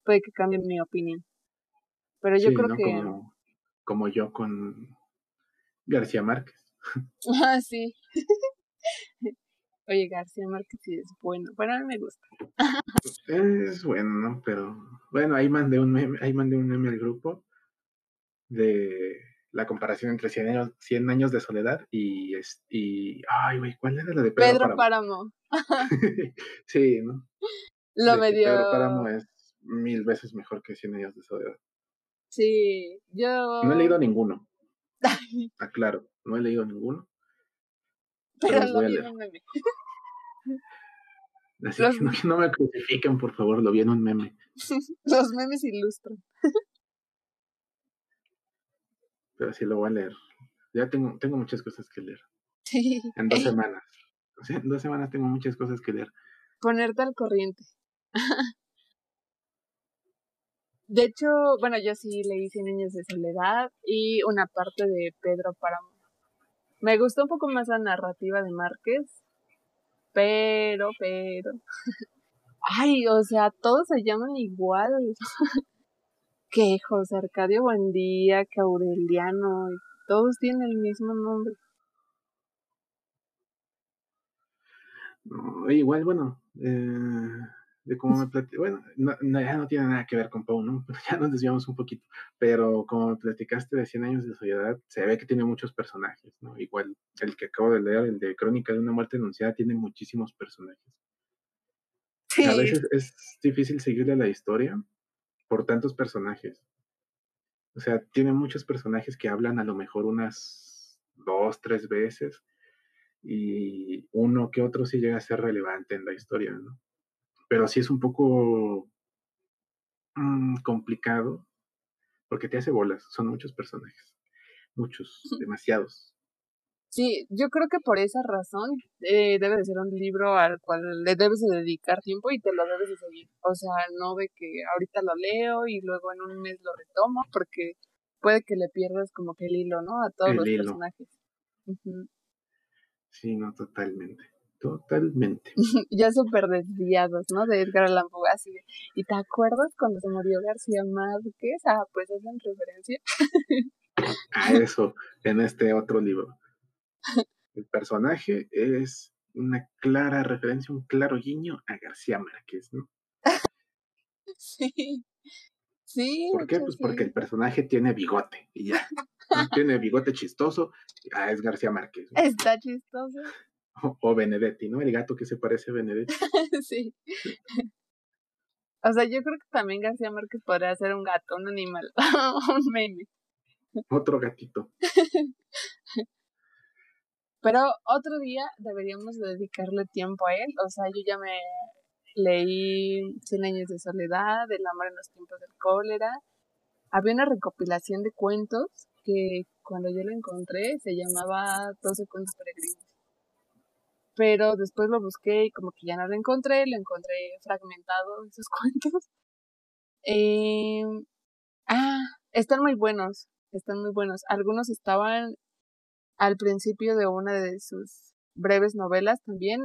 puede que cambie mi opinión. Pero yo Sí, creo ¿no? que... Como, como yo con García Márquez. Ah, sí. Oye, García Márquez sí es bueno. Bueno, a mí me gusta. Es bueno, ¿no? Pero bueno, ahí mandé un meme, ahí mandé un meme al grupo de la comparación entre 100 años, 100 años de soledad y, es- y ay, güey, ¿cuál era la de Pedro, Pedro Páramo? Páramo. sí, ¿no? Lo De me que dio... Pedro Páramo es mil veces mejor que 100 años de soledad. Sí, yo... No he leído ninguno, aclaro, no he leído ninguno, pero Pero lo vi en un meme. Así Los- que no, no me crucifiquen, por favor, lo vi en un meme. Los memes ilustran. Pero sí lo voy a leer. Ya tengo, tengo muchas cosas que leer. Sí. En dos semanas. O sea, en dos semanas tengo muchas cosas que leer. Ponerte al corriente. De hecho, bueno, yo sí leí Cien años de soledad y una parte de Pedro Páramo. Me gustó un poco más la narrativa de Márquez, pero, pero... Ay, o sea, todos se llaman igual. Que José Arcadio Buendía, que Aureliano, y todos tienen el mismo nombre. No, igual, bueno, eh, de cómo me platicaste, bueno, no, no, ya no tiene nada que ver con Pau, ¿no? Ya nos desviamos un poquito, pero como me platicaste de 100 años de soledad, se ve que tiene muchos personajes, ¿no? Igual el que acabo de leer, el de Crónica de una muerte anunciada, tiene muchísimos personajes. Sí, A veces es difícil seguirle la historia por tantos personajes. O sea, tiene muchos personajes que hablan a lo mejor unas dos, tres veces y uno que otro sí llega a ser relevante en la historia, ¿no? Pero sí es un poco mm, complicado porque te hace bolas, son muchos personajes, muchos, demasiados. Sí, yo creo que por esa razón eh, debe de ser un libro al cual le debes de dedicar tiempo y te lo debes de seguir. O sea, no de que ahorita lo leo y luego en un mes lo retomo porque puede que le pierdas como que el hilo, ¿no? A todos El los hilo. personajes. Sí, no, totalmente, totalmente. ya súper desviados, ¿no? De Edgar Allan Poe, así de, ¿y te acuerdas cuando se murió García Márquez? Ah, pues hacen referencia. A eso, en este otro libro. El personaje es una clara referencia, un claro guiño a García Márquez, ¿no? Sí. Sí, ¿Por qué? Pues sí. porque el personaje tiene bigote y ya. ¿no? Tiene bigote chistoso, ah, es García Márquez. ¿no? Está chistoso. O, o Benedetti, ¿no? El gato que se parece a Benedetti. sí. O sea, yo creo que también García Márquez podría ser un gato, un animal, un meme. Otro gatito. Pero otro día deberíamos dedicarle tiempo a él. O sea, yo ya me leí Cien años de soledad, El amor en los tiempos del cólera. Había una recopilación de cuentos que cuando yo lo encontré se llamaba 12 cuentos peregrinos. Pero después lo busqué y como que ya no lo encontré, lo encontré fragmentado esos cuentos. Eh, ah, están muy buenos. están muy buenos. Algunos estaban al principio de una de sus breves novelas también.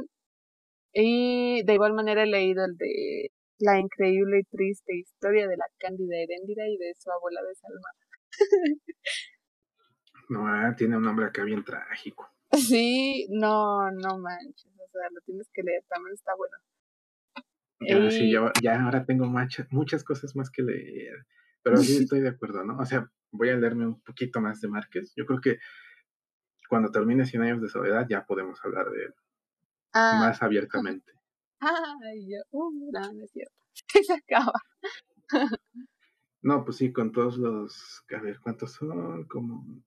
Y de igual manera he leído el de La increíble y triste historia de la cándida Heréndira y de su abuela desalmada. no, ah, tiene un nombre acá bien trágico. Sí, no, no manches, o sea, lo tienes que leer, también está bueno. Ya, sí, yo, ya ahora tengo muchas cosas más que leer, pero sí estoy de acuerdo, ¿no? O sea, voy a leerme un poquito más de Márquez. Yo creo que cuando termine 100 años de soledad ya podemos hablar de él ah. más abiertamente. Ay, yo, uh, no, no es cierto. Se acaba. no, pues sí, con todos los, a ver, ¿cuántos son? Como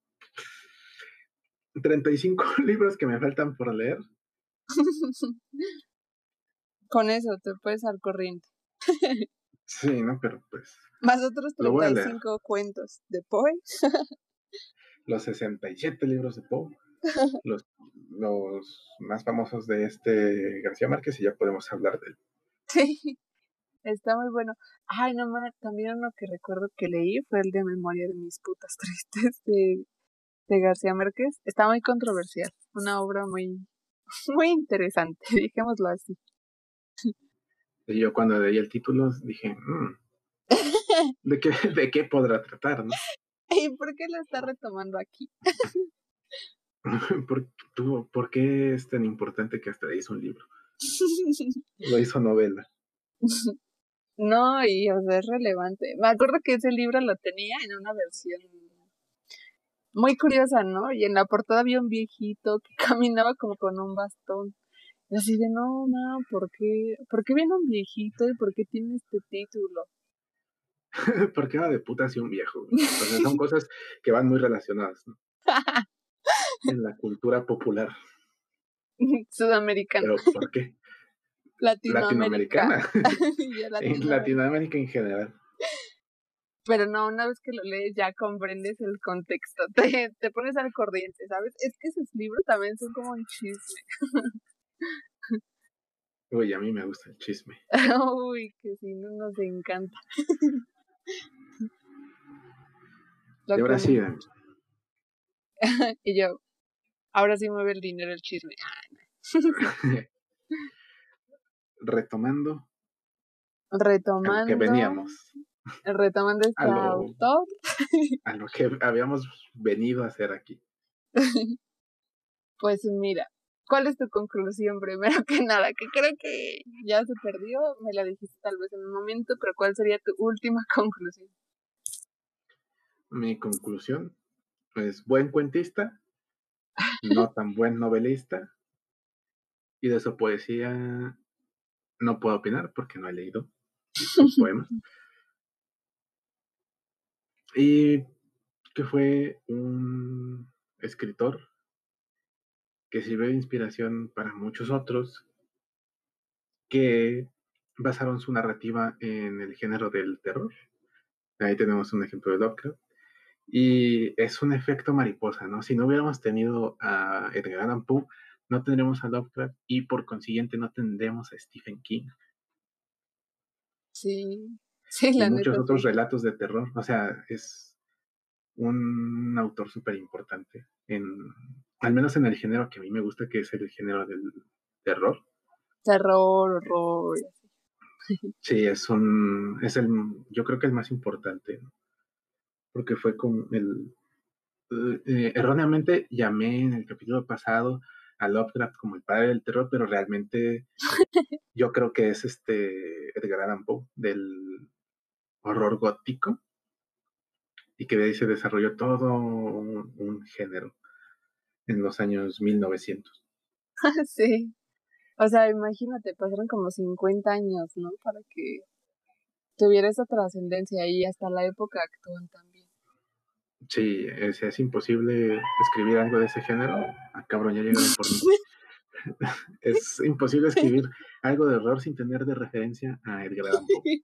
35 libros que me faltan por leer. Con eso te puedes al corriente. sí, ¿no? Pero pues. Más otros 35 cuentos de Poe. Los 67 libros de Poe. los, los más famosos de este García Márquez y ya podemos hablar de él. Sí, está muy bueno. Ay, no, también uno que recuerdo que leí fue el de Memoria de mis putas tristes de de García Márquez está muy controversial, una obra muy, muy interesante, dijémoslo así. Y yo cuando leí el título dije, mm, ¿de, qué, ¿de qué podrá tratar? ¿no? ¿Y por qué lo está retomando aquí? ¿Por, ¿Por qué es tan importante que hasta hizo un libro? Lo hizo novela. No, y o sea, es relevante. Me acuerdo que ese libro lo tenía en una versión muy curiosa, ¿no? Y en la portada había un viejito que caminaba como con un bastón. Y así de, no, no, ¿por qué? ¿Por qué viene un viejito y por qué tiene este título? ¿Por qué va de puta así un viejo? son cosas que van muy relacionadas, ¿no? en la cultura popular. Sudamericana. ¿Pero por qué? Latinoamericana. en Latinoamérica en general pero no, una vez que lo lees ya comprendes el contexto, te, te pones al corriente, ¿sabes? Es que esos libros también son como un chisme. Uy, a mí me gusta el chisme. Uy, que si no nos encanta. y ahora sí. y yo, ahora sí mueve el dinero el chisme. Retomando. Retomando. Que veníamos. Retomando este autor. A lo que habíamos venido a hacer aquí. Pues mira, ¿cuál es tu conclusión primero que nada? Que creo que ya se perdió, me la dijiste tal vez en un momento, pero ¿cuál sería tu última conclusión? Mi conclusión, pues buen cuentista, no tan buen novelista, y de su poesía no puedo opinar porque no he leído sus poemas. Y que fue un escritor que sirvió de inspiración para muchos otros que basaron su narrativa en el género del terror. Ahí tenemos un ejemplo de Lovecraft. Y es un efecto mariposa, ¿no? Si no hubiéramos tenido a Edgar Allan Poe, no tendremos a Lovecraft y por consiguiente no tendremos a Stephen King. Sí, y muchos otros relatos de terror. O sea, es un autor súper importante, en, al menos en el género que a mí me gusta, que es el género del terror. Terror, horror. Sí, es un, es el, yo creo que el más importante, porque fue con el, eh, erróneamente llamé en el capítulo pasado a Lovecraft como el padre del terror, pero realmente yo creo que es este Edgar Allan Poe del horror gótico y que de ahí se desarrolló todo un, género en los años 1900. sí. O sea, imagínate, pasaron como 50 años, ¿no? Para que tuviera esa trascendencia y hasta la época actual también. Sí, es, es imposible escribir algo de ese género. A ah, cabrón, ya llegaron por mí. es imposible escribir algo de horror sin tener de referencia a Edgar Allan Poe.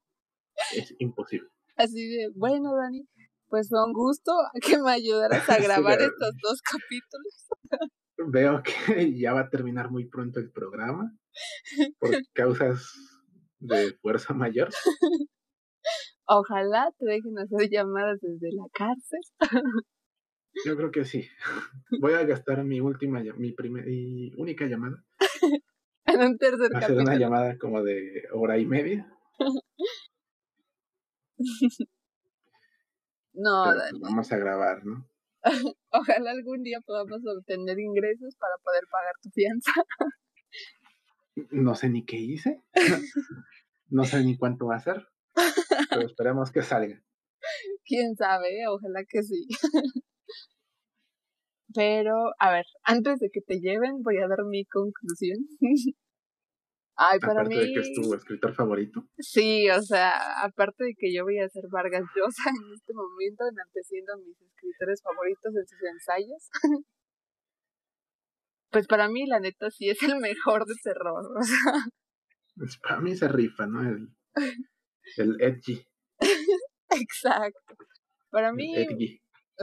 Es imposible. Así de, bueno, Dani, pues fue un gusto que me ayudaras a grabar estos dos capítulos. Veo que ya va a terminar muy pronto el programa por causas de fuerza mayor. Ojalá te dejen hacer llamadas desde la cárcel. Yo creo que sí. Voy a gastar mi última, mi primera y única llamada. en un tercer ser una llamada como de hora y media. No, pues vamos a grabar, ¿no? Ojalá algún día podamos obtener ingresos para poder pagar tu fianza. no sé ni qué hice. no sé ni cuánto va a ser. Pero esperemos que salga. Quién sabe, ojalá que sí. Pero, a ver, antes de que te lleven, voy a dar mi conclusión. Ay, para aparte de que es tu escritor favorito. Sí, o sea, aparte de que yo voy a ser Vargas Llosa en este momento, enalteciendo a mis escritores favoritos en sus ensayos. pues para mí, la neta, sí es el mejor de terror. O sea. Pues para mí se rifa, ¿no? El, el edgy. Exacto. Para mí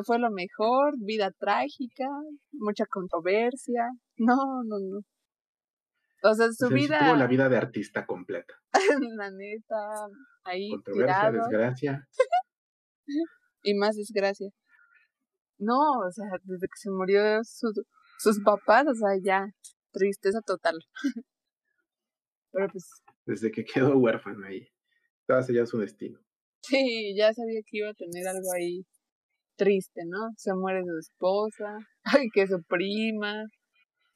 fue lo mejor, vida trágica, mucha controversia. No, no, no. O sea, su vida. tuvo la vida de artista completa. la neta, ahí. Controversia, desgracia. y más desgracia. No, o sea, desde que se murió sus papás, o sea, ya, tristeza total. Pero pues. Desde que quedó huérfano ahí. Estaba ya su destino. Sí, ya sabía que iba a tener algo ahí triste, ¿no? Se muere su esposa, ay, que su prima,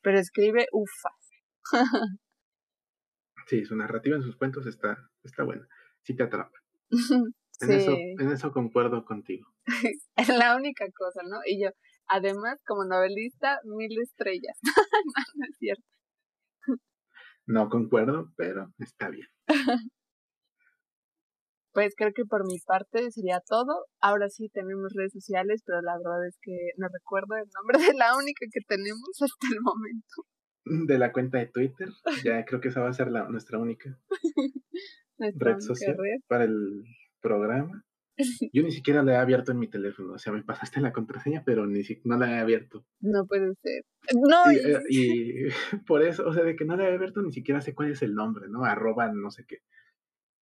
pero escribe ufas. sí, su narrativa en sus cuentos está, está buena, sí te atrapa. En, eso, en eso concuerdo contigo. es la única cosa, ¿no? Y yo, además, como novelista, mil estrellas. no es cierto. No concuerdo, pero está bien. Pues creo que por mi parte sería todo. Ahora sí tenemos redes sociales, pero la verdad es que no recuerdo el nombre de la única que tenemos hasta el momento. De la cuenta de Twitter, ya creo que esa va a ser la, nuestra única red social para el programa. Yo ni siquiera la he abierto en mi teléfono, o sea, me pasaste la contraseña, pero ni no la he abierto. No puede ser. No. Y, eh, y, por eso, o sea, de que no la he abierto, ni siquiera sé cuál es el nombre, ¿no? Arroba no sé qué.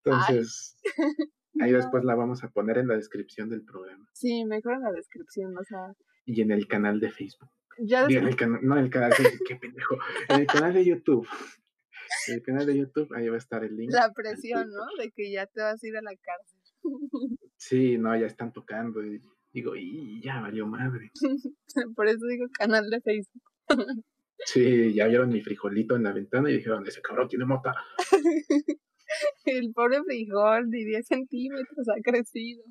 Entonces, ahí después la vamos a poner en la descripción del programa. Sí, mejor en la descripción, o sea. Y en el canal de Facebook. Ya en el canal, no en el canal de qué pendejo. En el canal de YouTube. En el canal de YouTube, ahí va a estar el link. La presión, ¿no? De que ya te vas a ir a la cárcel. Sí, no, ya están tocando. Y digo, y ya valió madre. Por eso digo canal de Facebook. Sí, ya vieron mi frijolito en la ventana y dijeron, ese cabrón tiene mota. El pobre frijol de 10 centímetros ha crecido.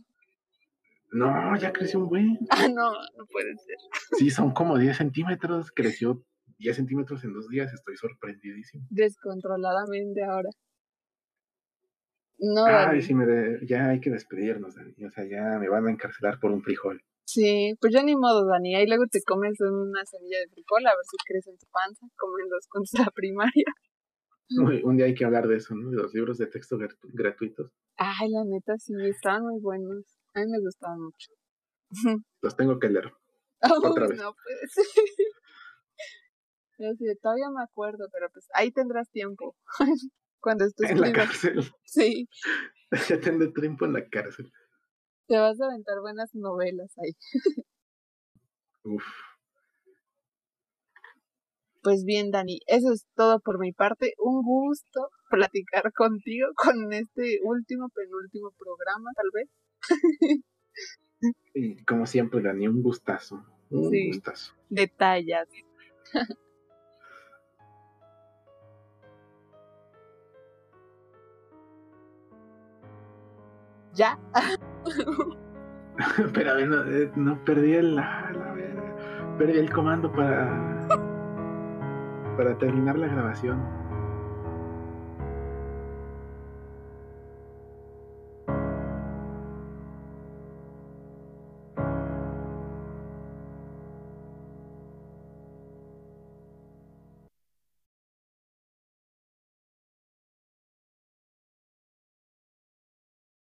No, ya creció un buen. Ah, no, no puede ser. Sí, son como 10 centímetros. Creció 10 centímetros en dos días. Estoy sorprendidísimo. Descontroladamente ahora. No, Ay, sí, me ya hay que despedirnos, Dani. O sea, ya me van a encarcelar por un frijol. Sí, pues ya ni modo, Dani. Ahí luego te comes una semilla de frijol a ver si crece en tu panza, como en los cuentos de la primaria. Un día hay que hablar de eso, ¿no? De los libros de texto gratuitos. Ay, la neta, sí, estaban muy buenos. A mí me gustaban mucho. Los tengo que leer. Otra vez. No, pues. Yo sí, todavía me acuerdo, pero pues ahí tendrás tiempo. Cuando estés en la cárcel. Sí. Ya tendré tiempo en la cárcel. Te vas a aventar buenas novelas ahí. Uf. Pues bien, Dani, eso es todo por mi parte. Un gusto platicar contigo con este último, penúltimo programa, tal vez. Y como siempre, Dani, un gustazo. Un gustazo. Detalles. ya. Pero no, eh, no perdí el, la, perdí el comando para para terminar la grabación.